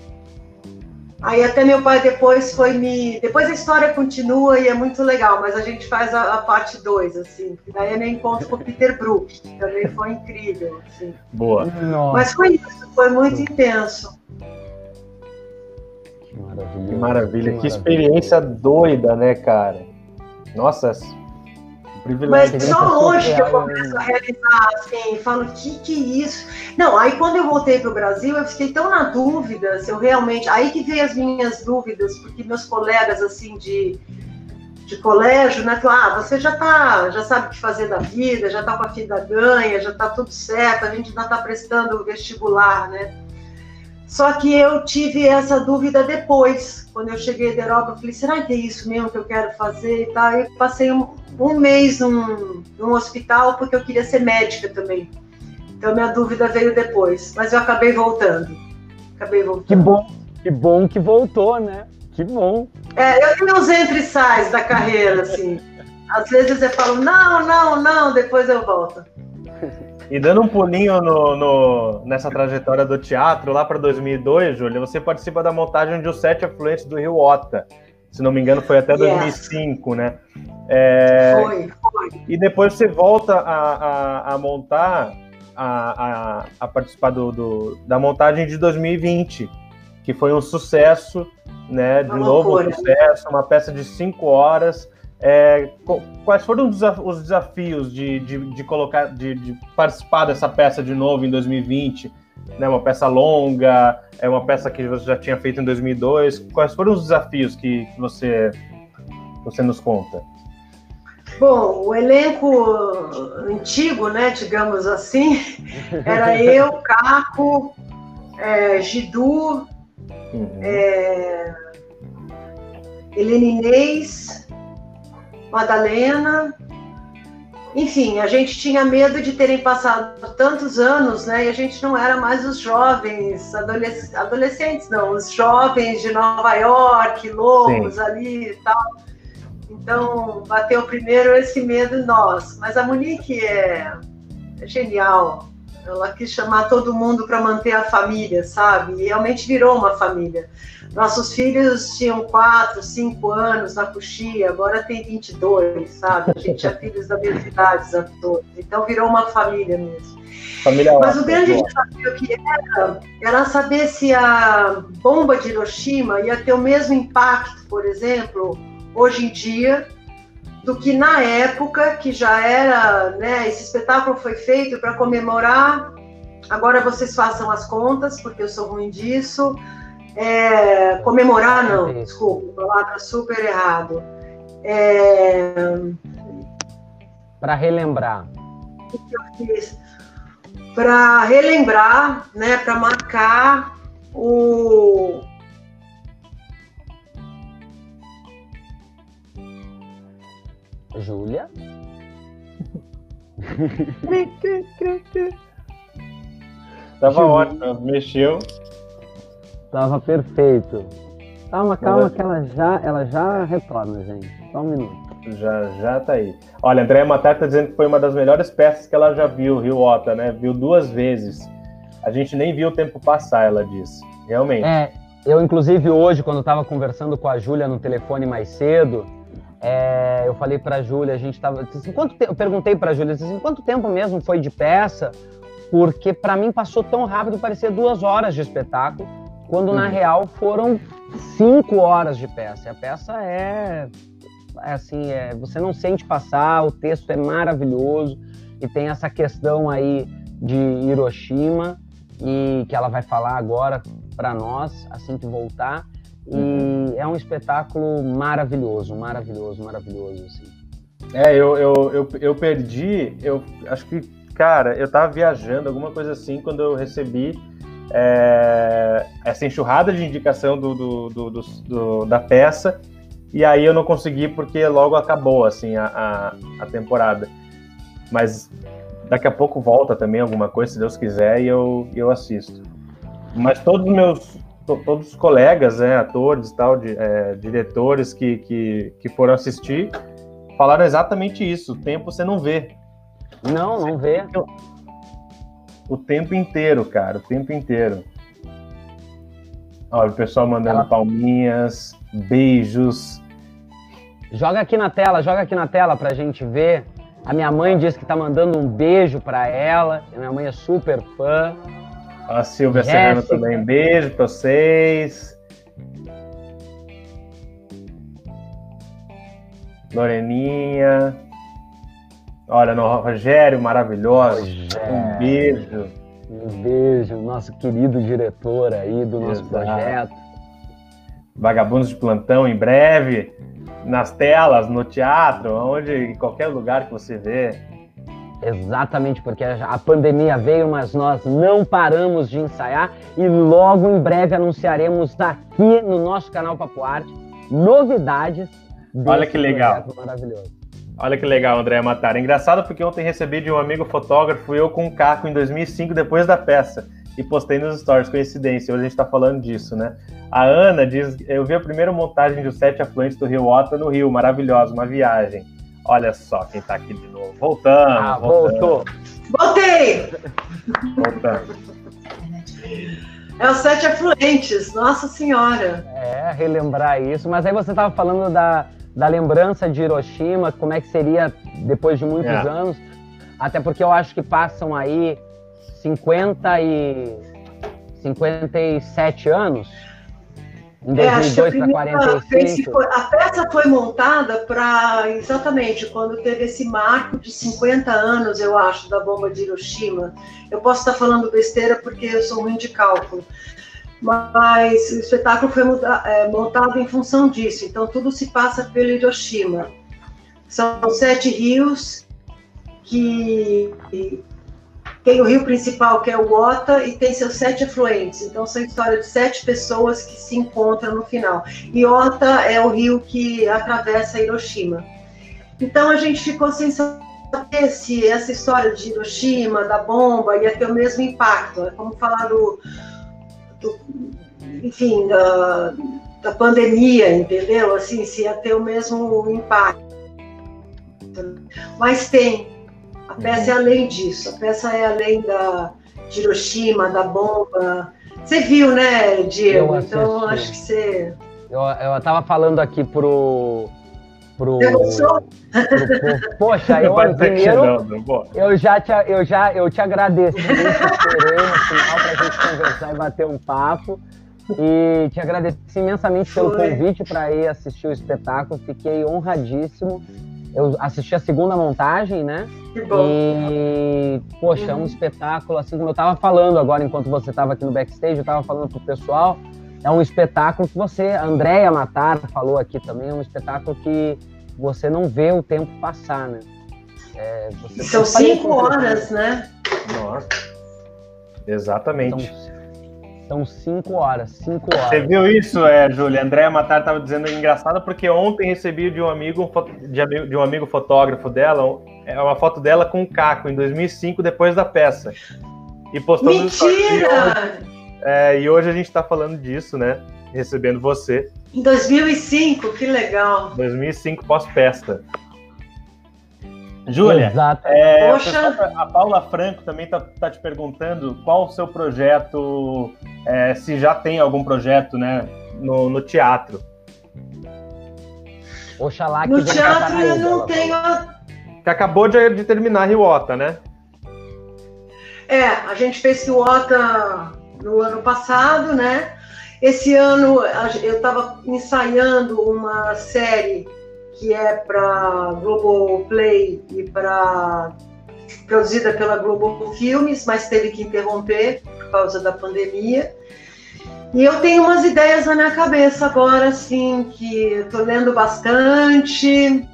Aí até meu pai depois foi me. Depois a história continua e é muito legal, mas a gente faz a, a parte 2, assim. Daí eu me encontro com o Peter Brook, que também foi incrível. Assim. Boa. Nossa. Mas foi isso, foi muito intenso. Que maravilha. Que maravilha, que experiência doida, né, cara? Nossa, Mas privilégio. só hoje que eu começo a realizar, assim, falo, que que é isso? Não, aí quando eu voltei para o Brasil, eu fiquei tão na dúvida se eu realmente. Aí que veio as minhas dúvidas, porque meus colegas, assim, de, de colégio, né, falaram, ah, você já tá, já sabe o que fazer da vida, já tá com a vida ganha, já tá tudo certo, a gente ainda tá prestando o vestibular, né? Só que eu tive essa dúvida depois, quando eu cheguei da Europa, eu falei, será que é isso mesmo que eu quero fazer e tal? Eu passei um, um mês num, num hospital porque eu queria ser médica também. Então minha dúvida veio depois, mas eu acabei voltando. Acabei voltando. Que bom, que bom que voltou, né? Que bom. É, eu tenho uns entre sais da carreira, assim. Às vezes eu falo, não, não, não, depois eu volto. E dando um pulinho no, no- nessa trajetória do teatro, lá para 2002, Júlia, você participa da montagem de Os Sete Afluentes do Rio Ota. Se não me engano, foi até Yes. 2005, né? É, Foi, foi. e depois você volta a, a- a montar, a, a- participar do, do- da montagem de 2020, que foi um sucesso, né? De Uma novo, um loucura. sucesso, uma peça de cinco horas. É, quais foram os desa- os desafios de, de, de colocar, de, de participar dessa peça de novo em 2020? Né, uma peça longa, é uma peça que você já tinha feito em 2002. Quais foram os desafios que, que você, você nos conta? Bom, o elenco antigo, né, digamos assim, era eu, Caco, é, Gidu, Uhum. é, Helena Inês, Madalena. Enfim, a gente tinha medo de terem passado tantos anos, né? E a gente não era mais os jovens, adolesc- adolescentes, não, os jovens de Nova York, loucos ali e tal. Então, bateu primeiro esse medo em nós. Mas a Monique é genial. Ela quis chamar todo mundo para manter a família, sabe? E realmente virou uma família. Nossos filhos tinham 4, 5 anos na coxia, agora tem 22, sabe? A gente tinha filhos da mesma idade, todos. Então virou uma família mesmo. Família Mas o grande boa. desafio que era, era saber se a bomba de Hiroshima ia ter o mesmo impacto, por exemplo, hoje em dia, do que na época que já era, né? Esse espetáculo foi feito para comemorar. Agora vocês façam as contas, porque eu sou ruim disso. É, comemorar, não, Perfeito. desculpa, palavra super errado. É, Para relembrar. para relembrar, né, para marcar o Júlia? Tava ótimo, mexeu. Tava perfeito. Calma, calma, Mas- que ela já, ela já retorna, gente. Só um minuto. Já, já tá aí. Olha, Andréia Matar tá dizendo que foi uma das melhores peças que ela já viu, Rio Ota, né? Viu duas vezes. A gente nem viu o tempo passar, ela disse. Realmente. É, eu inclusive hoje, quando eu tava conversando com a Júlia no telefone mais cedo, é, eu falei pra Júlia, a gente tava. disse assim, quanto te- Eu perguntei pra Júlia, disse assim, quanto tempo mesmo foi de peça? Porque pra mim passou tão rápido, parecia duas horas de espetáculo, quando na Uhum. real foram cinco horas de peça. E a peça é, é assim, é, você não sente passar, o texto é maravilhoso e tem essa questão aí de Hiroshima e que ela vai falar agora para nós assim que voltar. E é um espetáculo maravilhoso, maravilhoso, maravilhoso. Assim. É, eu, eu, eu, eu perdi, eu acho que, cara, eu tava viajando, alguma coisa assim, quando eu recebi é, essa enxurrada de indicação do, do, do- do- da peça, e aí eu não consegui porque logo acabou, assim, a, a, a temporada. Mas daqui a pouco volta também alguma coisa, se Deus quiser, e eu, eu assisto. Mas todos os meus, todos os colegas, né, atores e tal, de, é, diretores que, que, que foram assistir, falaram exatamente isso. O tempo você não vê. Não, não vê. O tempo inteiro, cara. O tempo inteiro. Olha, o pessoal mandando Ela- palminhas, beijos. Joga aqui na tela, joga aqui na tela pra gente ver. A minha mãe disse que tá mandando um beijo pra ela. A minha mãe é super fã. A Silvia Jéssica. Serrano também. Beijo pra vocês. Loreninha. Olha, no Rogério, maravilhoso. Rogério. Um beijo. Um beijo, nosso querido diretor aí do nosso Exato. projeto. Vagabundos de plantão em breve. Nas telas, no teatro, onde, em qualquer lugar que você vê. Exatamente, porque a pandemia veio, mas nós não paramos de ensaiar e logo em breve anunciaremos aqui no nosso canal Papo Arte novidades. Olha que legal. projeto Maravilhoso. Olha que legal, André Matar. Engraçado porque ontem recebi de um amigo fotógrafo, eu com um caco em 2005, depois da peça, e postei nos stories, coincidência. Hoje a gente tá falando disso, né? A Ana diz: Eu vi a primeira montagem dos sete afluentes do Rio Ota no Rio, maravilhosa, uma viagem. Olha só quem tá aqui de novo. Voltamos, Ah, voltou. Voltei! voltamos. É os sete afluentes, nossa senhora. É, relembrar isso. Mas aí você estava falando da, da lembrança de Hiroshima, como é que seria depois de muitos É. anos. Até porque eu acho que passam aí 50 e 57 anos. Em É, acho que a 2002 para primeira vez que 45. foi- a peça foi montada para exatamente quando teve esse marco de 50 anos, eu acho, da bomba de Hiroshima. Eu posso estar falando besteira porque eu sou ruim de cálculo, mas o espetáculo foi é, montado em função disso. Então tudo se passa pelo Hiroshima. São sete rios que tem o rio principal, que é o Ota, e tem seus sete afluentes. Então, são histórias de sete pessoas que se encontram no final. E Ota é o rio que atravessa Hiroshima. Então, a gente ficou sem saber se essa história de Hiroshima, da bomba, ia ter o mesmo impacto. É como falar do. do- enfim, da, da pandemia, entendeu? Assim, se ia ter o mesmo impacto. Mas tem. A peça é além disso. A peça é além da de Hiroshima, da bomba. Você viu, né, Diego? Eu Então acho que você. Eu, eu tava falando aqui pro. pro, pro povo. Poxa, eu primeiro. Eu já te, eu já, eu te agradeci, eu te esperei no final pra gente conversar e bater um papo. E te agradeci imensamente pelo Foi. convite para ir assistir o espetáculo. Fiquei honradíssimo. Eu assisti a segunda montagem, né? Que bom. E, poxa, é um Uhum. espetáculo, assim como eu tava falando agora, enquanto você tava aqui no backstage, eu tava falando pro pessoal, é um espetáculo que você, a Andréia Matar falou aqui também, é um espetáculo que você não vê o tempo passar, né? É, São cinco horas, né? Nossa. Exatamente. São, são cinco horas, cinco horas. Você viu isso, é, Júlia? Andréa Matar estava dizendo engraçado porque ontem recebi de um amigo de um amigo fotógrafo dela é uma foto dela com o Caco em 2005 depois da peça e postando Mentira! É, e hoje a gente está falando disso, né? Recebendo você. Em 2005, que legal. 2005 pós-festa. Júlia, é, a, Paula Franco também está tá te perguntando qual o seu projeto, é, se já tem algum projeto né, no, no teatro. Oxalá que No teatro eu não tenho. Que acabou de, de terminar a Riota, né? É, a gente fez Riota no ano passado, né? Esse ano eu estava ensaiando uma série que é para Globoplay e para produzida pela Globo Filmes, mas teve que interromper por causa da pandemia. E eu tenho umas ideias na minha cabeça agora, assim, que eu tô lendo bastante.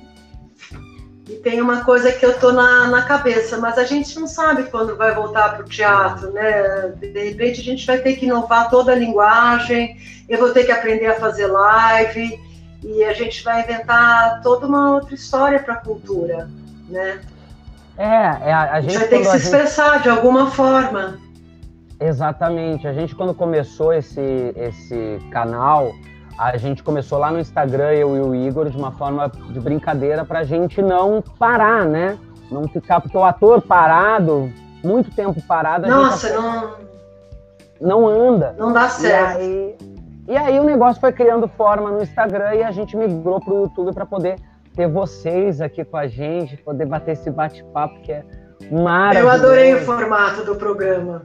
E tem uma coisa que eu tô na, na cabeça, mas a gente não sabe quando vai voltar para o teatro, né? De repente a gente vai ter que inovar toda a linguagem, eu vou ter que aprender a fazer live, e a gente vai inventar toda uma outra história para a cultura, né? É, é a, a, gente, vai ter que se expressar gente... de alguma forma. Exatamente. A gente quando começou esse esse canal, a gente começou lá no Instagram eu e o Igor de uma forma de brincadeira para a gente não parar, né? Não ficar porque o ator parado, muito tempo parado, Nossa, não não anda. Não dá certo. E aí, e aí o negócio foi criando forma no Instagram e a gente migrou para o YouTube para poder ter vocês aqui com a gente, poder bater esse bate-papo que é maravilhoso. Eu adorei o formato do programa.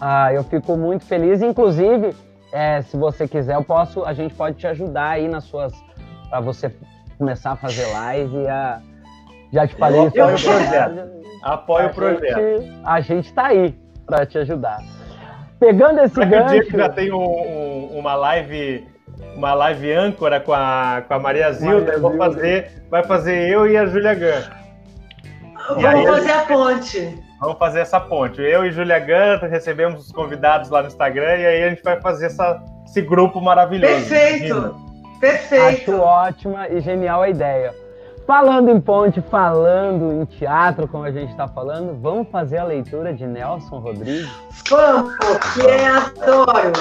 Ah, eu fico muito feliz. Inclusive, é, se você quiser, eu posso, a gente pode te ajudar aí nas suas, para você começar a fazer live. A, já te falei isso. Apoio o projeto. Apoio o projeto. a gente está aí para te ajudar. Pegando esse Será gancho. Que o dia que já tem um, um, uma live, uma live âncora com a, com a Maria Zilda, Maria vou fazer, vai fazer eu e a Júlia Gun. Vamos fazer a, ponte. Vamos fazer essa ponte. Eu e Júlia Gun recebemos os convidados lá no Instagram e aí a gente vai fazer essa, esse grupo maravilhoso. Perfeito. Perfeito. Acho ótima e genial a ideia. Falando em ponte, falando em teatro, como a gente está falando, vamos fazer a leitura de Nelson Rodrigues? Vamos, que é adoro!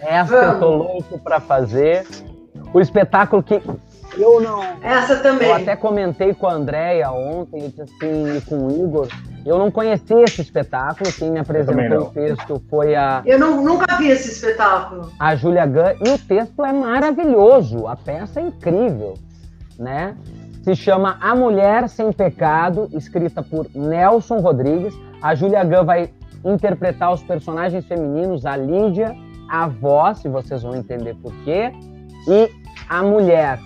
Essa vamos. eu tô louco para fazer. O espetáculo que eu não. Essa também. Eu até comentei com a Andréia ontem, assim, e com o Igor. Eu não conhecia esse espetáculo. Quem me apresentou o texto foi a. Eu não, nunca vi esse espetáculo. A Júlia Gunn. E o texto é maravilhoso. A peça é incrível, né? Se chama A Mulher Sem Pecado, escrita por Nelson Rodrigues. A Julia Gunn vai interpretar os personagens femininos, a Lídia, a avó, se vocês vão entender por quê, e a mulher.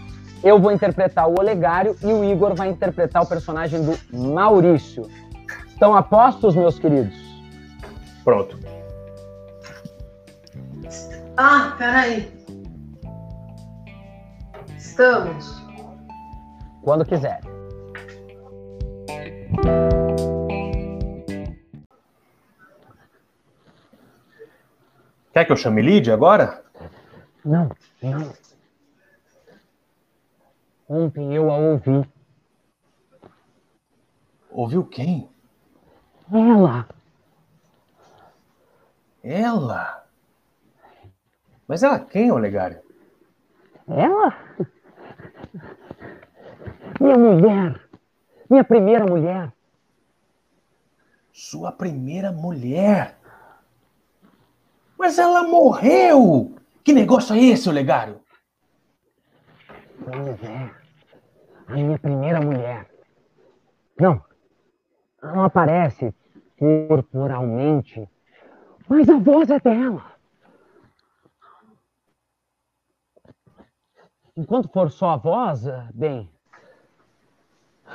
Eu vou interpretar o Olegário e o Igor vai interpretar o personagem do Maurício. Estão apostos, meus queridos? Pronto. Ah, peraí. Estamos. Quando quiser. Quer que eu chame Lídia agora? Não, não. Ontem eu a ouvi. Ouviu quem? Ela. Ela? Mas ela quem, Olegário? Ela? Minha mulher. Minha primeira mulher. Sua primeira mulher? Mas ela morreu! Que negócio é esse, Olegário? Vamos ver. A minha primeira mulher. Não. Ela não aparece corporalmente, mas a voz é dela. Enquanto for só a voz, bem,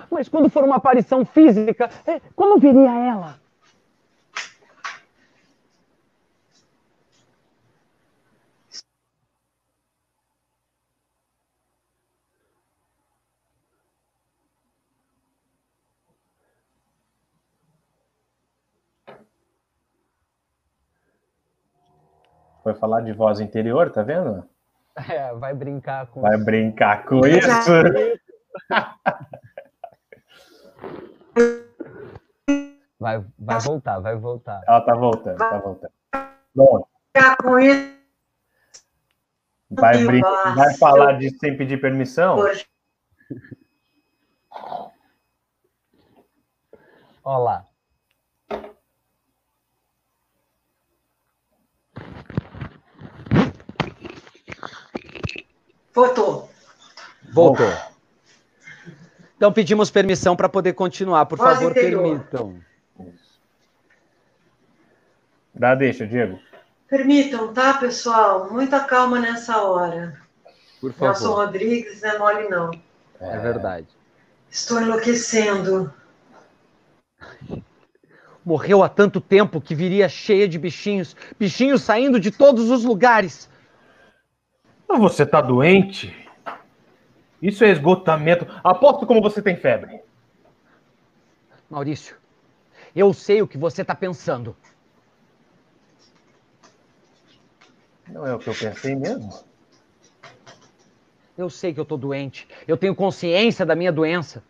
mas quando for uma aparição física, é, como viria ela? Foi falar de voz interior, tá vendo? É, vai brincar com Vai brincar com isso. Vai, vai voltar, vai voltar. Ela tá voltando, tá voltando. Bom, isso vai, brin- Nossa. vai falar disso sem pedir permissão? hoje. Ó lá. Voltou. Voltou. Então pedimos permissão para poder continuar. Por favor, interior. permitam. Dá deixa, Diego. Permitam, tá, pessoal? Muita calma nessa hora. Por Nelson favor. Rodrigues não é mole, não. É verdade. Estou enlouquecendo. Morreu há tanto tempo que viria cheia de bichinhos. Bichinhos saindo de todos os lugares. Você tá doente? Isso é esgotamento. Aposto como você tem febre. Maurício, eu sei o que você está pensando. Não é o que eu pensei mesmo. Eu sei que eu tô doente. Eu tenho consciência da minha doença.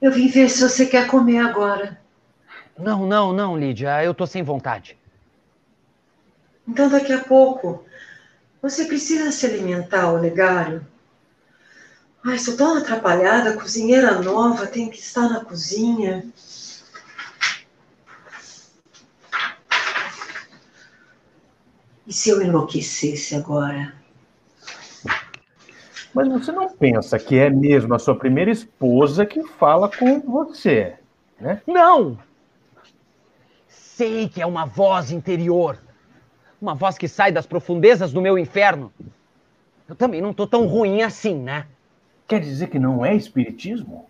Eu vim ver se você quer comer agora. Não, não, não, Lídia. Eu tô sem vontade. Então, daqui a pouco, você precisa se alimentar, Olegário. Ai, estou tão atrapalhada. Cozinheira nova, tem que estar na cozinha. E se eu enlouquecesse agora? Mas você não pensa que é mesmo a sua primeira esposa que fala com você, né? Não! Sei que é uma voz interior. Uma voz que sai das profundezas do meu inferno. Eu também não tô tão ruim assim, né? Quer dizer que não é espiritismo?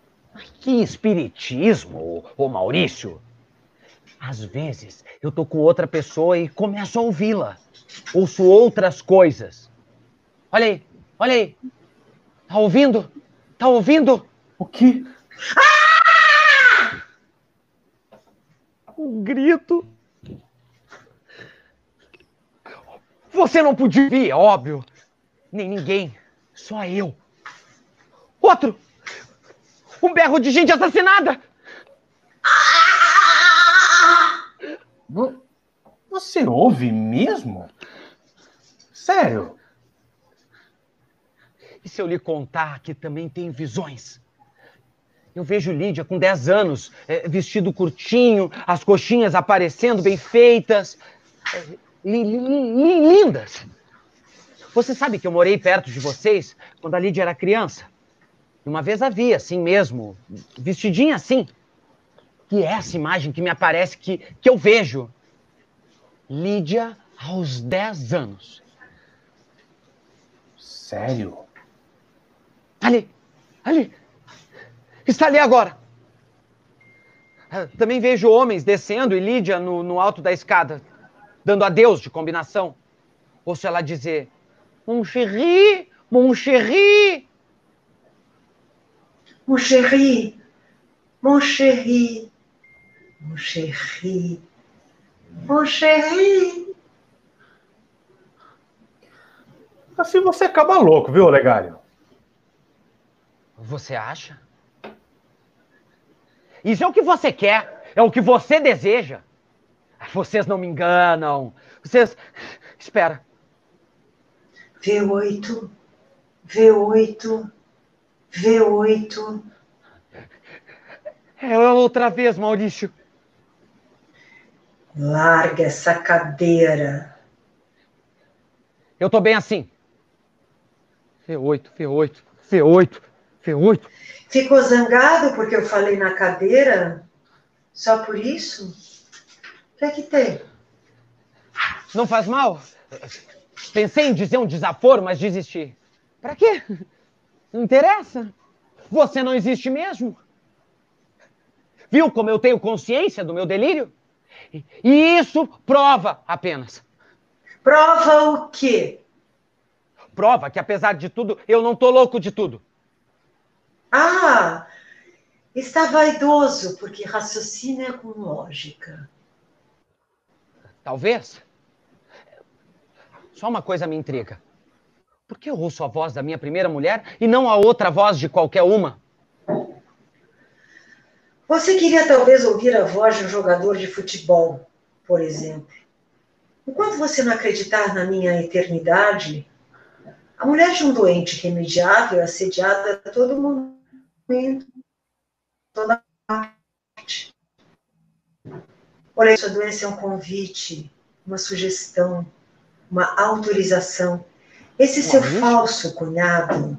Que espiritismo, ô, ô Maurício. Às vezes eu tô com outra pessoa e começo a ouvi-la. Ouço outras coisas. Olha aí, olha aí. Tá ouvindo? Tá ouvindo? O quê? Um grito. Você não podia vir, é óbvio. Nem ninguém. Só eu. Outro. Um berro de gente assassinada. Você ouve mesmo? Sério? E se eu lhe contar que também tem visões? Eu vejo Lídia com 10 anos, eh, vestido curtinho, as coxinhas aparecendo bem feitas, li- lindas. Você sabe que eu morei perto de vocês quando a Lídia era criança? E uma vez a vi assim mesmo, vestidinha assim. E é essa imagem que me aparece, que, que eu vejo. Lídia aos 10 anos. Sério? Ali, ali. Está ali agora. Ah, Também vejo homens descendo e Lídia no, no alto da escada, dando adeus de combinação. Ouço ela dizer: Mon chéri, mon chéri. Mon chéri, mon chéri, mon chéri, mon chéri. Assim você acaba louco, viu, Olegário? Você acha? Isso é o que você quer, é o que você deseja. Vocês não me enganam. Vocês. Espera. V8, V8, V8. É outra vez, Maurício. Larga essa cadeira. Eu tô bem assim. V8, V8, V8, V8. Ficou zangado porque eu falei na cadeira? Só por isso? O que é que tem? Não faz mal? Pensei em dizer um desaforo, mas desisti. Pra quê? Não interessa. Você não existe mesmo. Viu como eu tenho consciência do meu delírio? E isso prova apenas. Prova o quê? Prova que, apesar de tudo, eu não tô louco de tudo. Ah, está vaidoso porque raciocina com lógica. Talvez. Só uma coisa me intriga. Por que eu ouço a voz da minha primeira mulher e não a outra voz de qualquer uma? Você queria talvez ouvir a voz de um jogador de futebol, por exemplo. Enquanto você não acreditar na minha eternidade, a mulher de um doente remediável é assediada a todo momento, toda parte. Porém, sua doença é um convite, uma sugestão, uma autorização. Esse seu falso cunhado,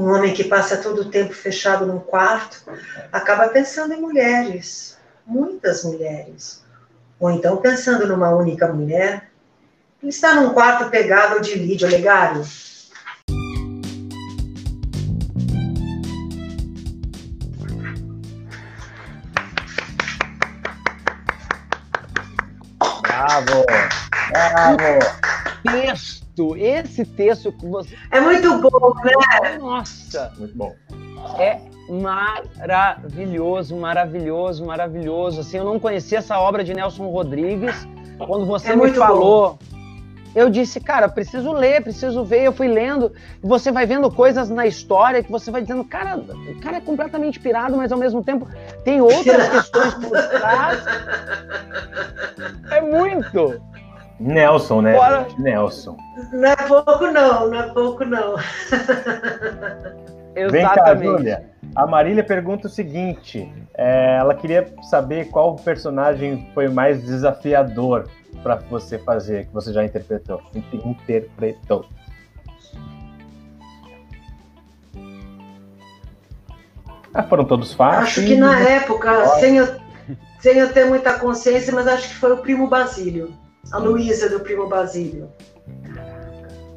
um homem que passa todo o tempo fechado num quarto, acaba pensando em mulheres, muitas mulheres. Ou então pensando numa única mulher. Ele está num quarto pegado de Lídio Olegário. Bravo! Bravo! Texto, esse texto que você. É muito bom, né? Nossa! Muito bom. É maravilhoso, maravilhoso, maravilhoso. Assim, eu não conhecia essa obra de Nelson Rodrigues. Quando você É me muito falou, eu disse, cara, preciso ler, preciso ver. Eu fui lendo, e você vai vendo coisas na história que você vai dizendo, cara, o cara é completamente pirado, mas ao mesmo tempo tem outras questões por trás. É muito. Nelson, né? Bora. gente? Nelson. Não é pouco, não, não é pouco, não. Vem cá, Exatamente. Júlia. A Marília pergunta o seguinte: é, ela queria saber qual personagem foi mais desafiador para você fazer, que você já interpretou. Inter- Interpretou. Ah, foram todos fáceis. Acho que na época, sem eu, sem eu ter muita consciência, mas acho que foi o primo Basílio, a Luísa do primo Basílio.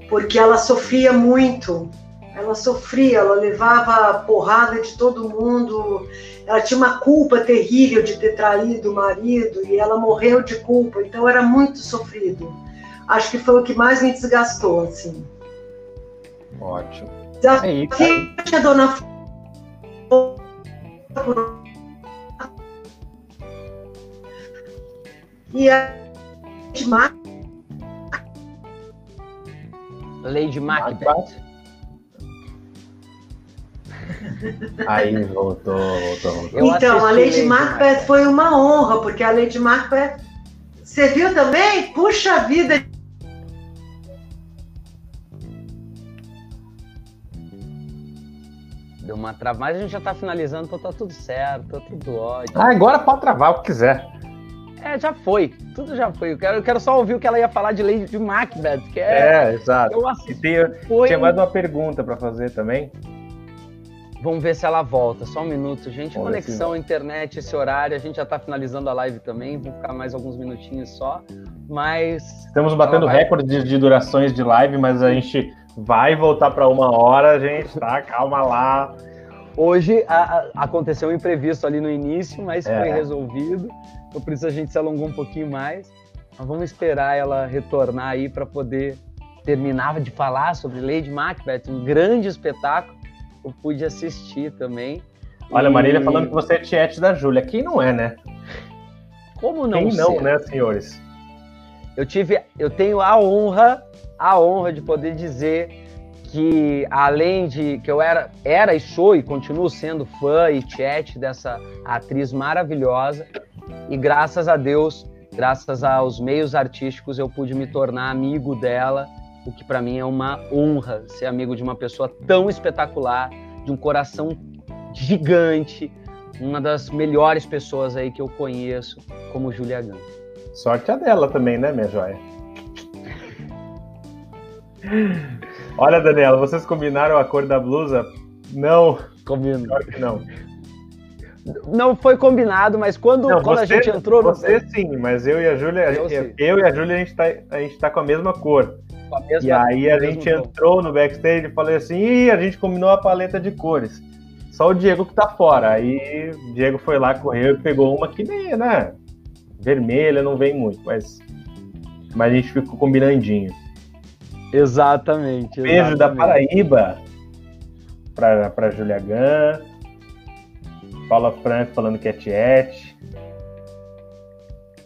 Porque ela sofria muito, ela sofria, ela levava porrada de todo mundo, ela tinha uma culpa terrível de ter traído o marido e ela morreu de culpa, então era muito sofrido. Acho que foi o que mais me desgastou, assim. Ótimo. Desafio Aí, a dona e a Mar- Lady Macbeth. Aí voltou, voltou, voltou. Então, a Lady Lady Macbeth Macbeth. foi uma honra, porque a Lady Macbeth. Você viu também? Puxa vida! Deu uma trava, mas a gente já tá finalizando, então tá tudo certo, tá tudo ótimo. Ah, agora pode travar o que quiser. É, já foi, tudo já foi. Eu quero, eu quero só ouvir o que ela ia falar de Lady Macbeth, que é. É, exato. Eu assisti. tem, Foi... tinha mais uma pergunta para fazer também. Vamos ver se ela volta. Só um minuto, gente. Vamos Conexão, internet, esse horário. A gente já tá finalizando a live também. Vou ficar mais alguns minutinhos só. Mas Estamos batendo vai- recorde de, de durações de live, mas a gente vai voltar para uma hora, gente, tá? Calma lá. hoje a- a- aconteceu um imprevisto ali no início, mas É. foi resolvido. Então por isso a gente se alongou um pouquinho mais. Mas vamos esperar ela retornar aí para poder terminar de falar sobre Lady Macbeth, um grande espetáculo. Eu pude assistir também. Olha, E Marília falando que você é tiete da Júlia. Quem não é, né? Como não Quem não, ser? né, senhores? Eu tive, eu tenho a honra, a honra de poder dizer que além de que eu era, era e sou e continuo sendo fã e chat dessa atriz maravilhosa e graças a Deus, graças aos meios artísticos eu pude me tornar amigo dela, o que para mim é uma honra ser amigo de uma pessoa tão espetacular, de um coração gigante, uma das melhores pessoas aí que eu conheço, como Julia Gant. Sorte a dela também, né, minha joia? Olha, Daniela, vocês combinaram a cor da blusa? Não, Combino. claro que não. Não foi combinado, mas quando, Não, quando a você- gente entrou no Você sim, mas eu e a Júlia, Eu eu, eu e a Júlia, a gente, tá, a gente tá com a mesma cor. com a mesma- E aí a gente tom. entrou no backstage e falei assim, Ih, a gente combinou a paleta de cores. Só o Diego que tá fora. Aí o Diego foi lá, correu e pegou uma que nem, né? Vermelha, não vem muito, mas, mas a gente ficou combinandinho. Exatamente. Beijo da exatamente. Paraíba pra, pra Julia Gan. Paula Franco falando que é tiete.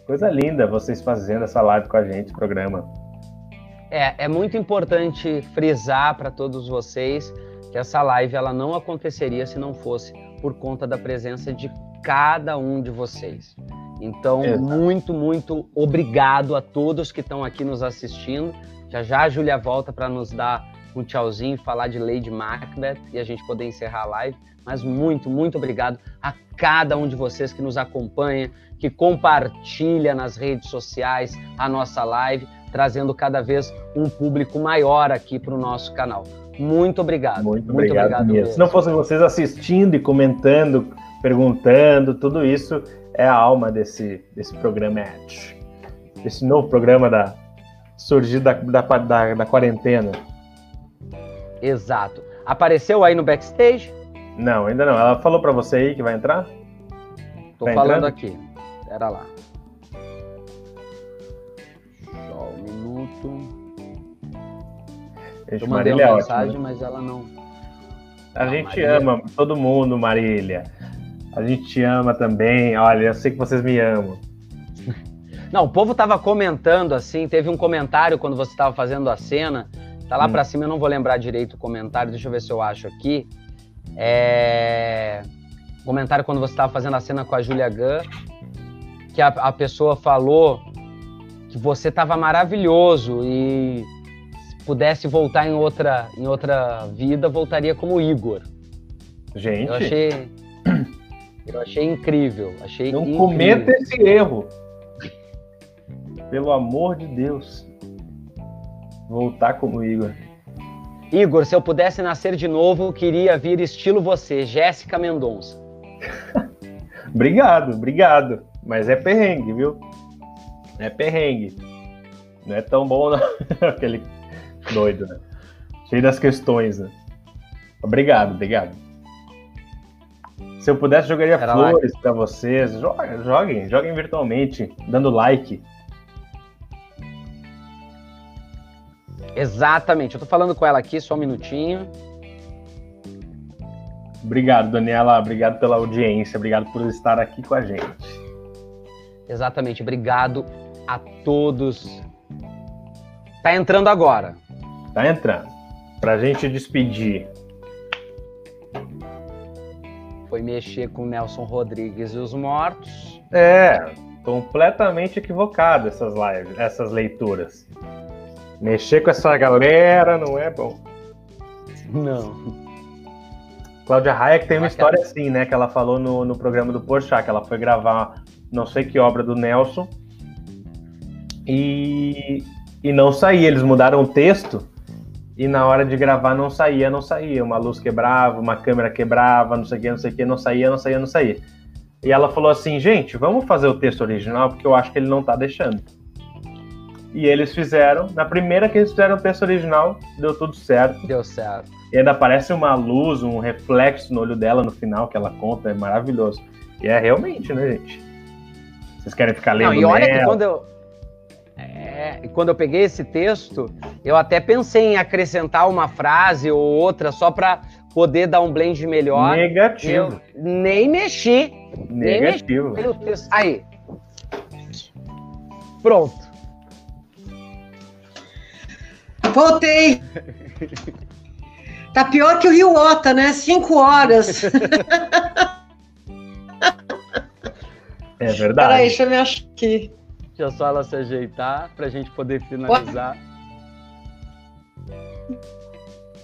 Coisa linda vocês fazendo essa live com a gente, programa. É, é muito importante frisar para todos vocês que essa live ela não aconteceria se não fosse por conta da presença de cada um de vocês. Então, Exato. muito, muito obrigado a todos que estão aqui nos assistindo. Já já a Júlia volta para nos dar um tchauzinho, falar de Lady Macbeth e a gente poder encerrar a live. Mas muito, muito obrigado a cada um de vocês que nos acompanha, que compartilha nas redes sociais a nossa live, trazendo cada vez um público maior aqui para o nosso canal. Muito obrigado. Muito, obrigado, mesmo. Se não fossem vocês assistindo e comentando, perguntando, tudo isso é a alma desse, desse programa, esse novo programa da surgir da, da, da, da quarentena. Exato. Apareceu aí no backstage? Não, ainda não. Ela falou para você aí que vai entrar? Tô Tá falando entrando? aqui. Pera lá. Só um minuto. Gente, Eu mandei Marília é uma ótima. mensagem, mas ela não. A Não, gente Marília- ama todo mundo, Marília. A gente te ama também. Olha, eu sei que vocês me amam. Não, o povo tava comentando assim, teve um comentário quando você tava fazendo a cena. Tá lá Hum. pra cima, eu não vou lembrar direito o comentário, deixa eu ver se eu acho aqui. É. Comentário quando você tava fazendo a cena com a Julia Gunn, que a, a pessoa falou que você tava maravilhoso e se pudesse voltar em outra, em outra vida, voltaria como Igor. Gente, Eu achei. Eu achei incrível. Achei não incrível. cometa esse erro. Pelo amor de Deus. Voltar como Igor. Igor, se eu pudesse nascer de novo, eu queria vir estilo você, Jéssica Mendonça. Obrigado, obrigado. Mas é perrengue, viu? É perrengue. Não é tão bom, não. Aquele doido, né? Cheio das questões, né? Obrigado, obrigado. Se eu pudesse, jogaria Pera lá. flores pra vocês. Joga- Joguem, joguem virtualmente, dando like. Exatamente. Eu tô falando com ela aqui, só um minutinho. Obrigado, Daniela. Obrigado pela audiência. Obrigado por estar aqui com a gente. Exatamente. Obrigado a todos. Tá entrando agora. Tá entrando. Pra gente despedir. Foi mexer com Nelson Rodrigues e os mortos. É, completamente equivocado essas lives, essas leituras. Mexer com essa galera não é bom. Não. Cláudia Raia que tem uma história assim, né? Que ela falou no, no programa do Porchat, que ela foi gravar não sei que obra do Nelson e, e não saía. Eles mudaram o texto e na hora de gravar não saía, não saía. Uma luz quebrava, uma câmera quebrava, não sei o que, não sei o que, não saía, não saía, não saía. E ela falou assim, gente, vamos fazer o texto original porque eu acho que ele não tá deixando. E eles fizeram, na primeira que eles fizeram o texto original, deu tudo certo. Deu certo. E ainda aparece uma luz, um reflexo no olho dela no final que ela conta, é maravilhoso. E é realmente, né, gente? Vocês querem ficar lendo Não, e olha que nela? quando eu. É, quando eu peguei esse texto, eu até pensei em acrescentar uma frase ou outra só para poder dar um blend melhor. Negativo. Eu nem mexi. nem Negativo. O texto. Aí. Pronto. Voltei. Tá pior que o Rio Ota, né? Cinco horas. É verdade. Peraí, deixa eu me achar aqui. Deixa só ela se ajeitar pra gente poder finalizar.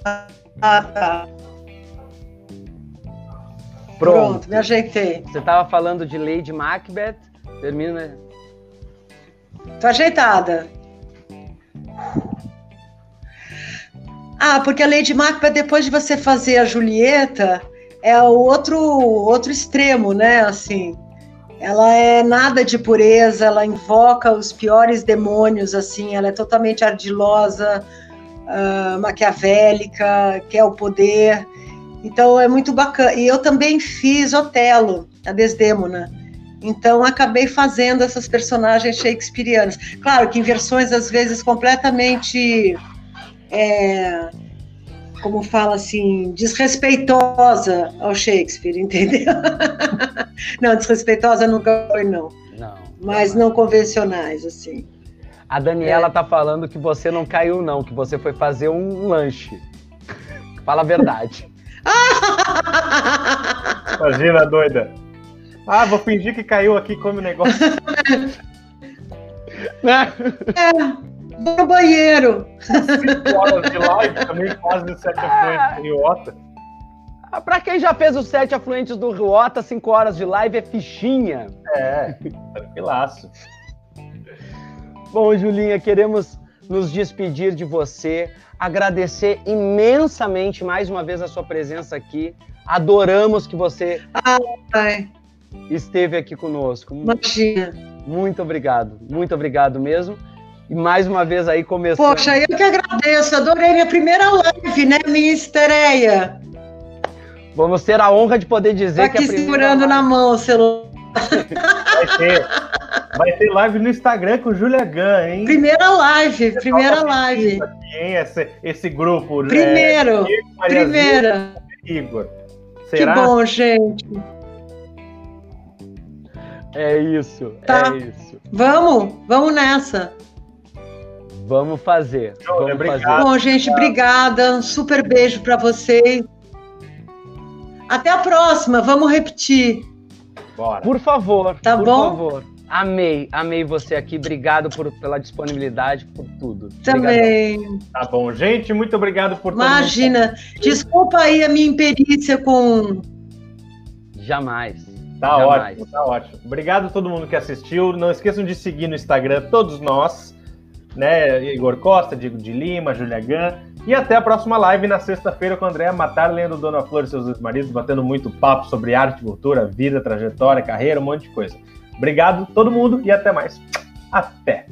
Ah, tá. Pronto. Pronto, me ajeitei. Você tava falando de Lady Macbeth. Termina. Tô ajeitada. Ah, porque a Lady Macbeth, depois de você fazer a Julieta, é o outro, outro extremo, né? Assim, ela é nada de pureza, ela invoca os piores demônios, assim, ela é totalmente ardilosa, ah, maquiavélica, quer o poder. Então é muito bacana. E eu também fiz Otelo, a Desdémona. Então acabei fazendo essas personagens shakespearianas. Claro que em versões às vezes completamente, é, como fala assim, desrespeitosa ao Shakespeare, entendeu? não, desrespeitosa nunca foi não. Não. mais não convencionais, assim. A Daniela é. tá falando que você não caiu, não, que você foi fazer um lanche. Fala a verdade. Imagina, doida. Ah, vou fingir que caiu aqui como negócio. é, no banheiro. Cinco horas de live também quase sete afluentes do Riota. Ah, pra quem já fez os sete afluentes do Riota, cinco horas de live é fichinha. É, tranquilaço. Bom, Julinha, queremos nos despedir de você, agradecer imensamente mais uma vez a sua presença aqui. Adoramos que você Ai. esteve aqui conosco. Imagina. Muito obrigado, muito obrigado mesmo. E mais uma vez aí começando. Poxa, eu que agradeço, adorei minha primeira live, né? Minha estreia. Vamos ter a honra de poder dizer Tô aqui que é segurando live. na mão o celular. Vai ter, vai ter live no Instagram com Julia Gun, hein? Primeira live, Você primeira live. Aqui, hein? Esse, esse grupo. Né? Primeiro, é, primeira. Igor. Será? Que bom, gente. É isso, tá. é isso. Vamos, vamos nessa. Vamos fazer. Vamos obrigado. fazer. Bom, gente, obrigada. super beijo para vocês. Até a próxima, vamos repetir. Bora. Por favor. Tá por bom? favor. Amei, amei você aqui. Obrigado por, pela disponibilidade, por tudo. Também. Obrigadão. Tá bom, gente. Muito obrigado por Imagina. Desculpa aí a minha imperícia com. Jamais. Tá Jamais. ótimo, tá ótimo. Obrigado a todo mundo que assistiu. Não esqueçam de seguir no Instagram todos nós, né? Igor Costa, Diego de Lima, Julia Gan. E até a próxima live na sexta-feira com a Andréa Matar, lendo Dona Flor e seus dois maridos, batendo muito papo sobre arte, cultura, vida, trajetória, carreira, um monte de coisa. Obrigado todo mundo e até mais. Até!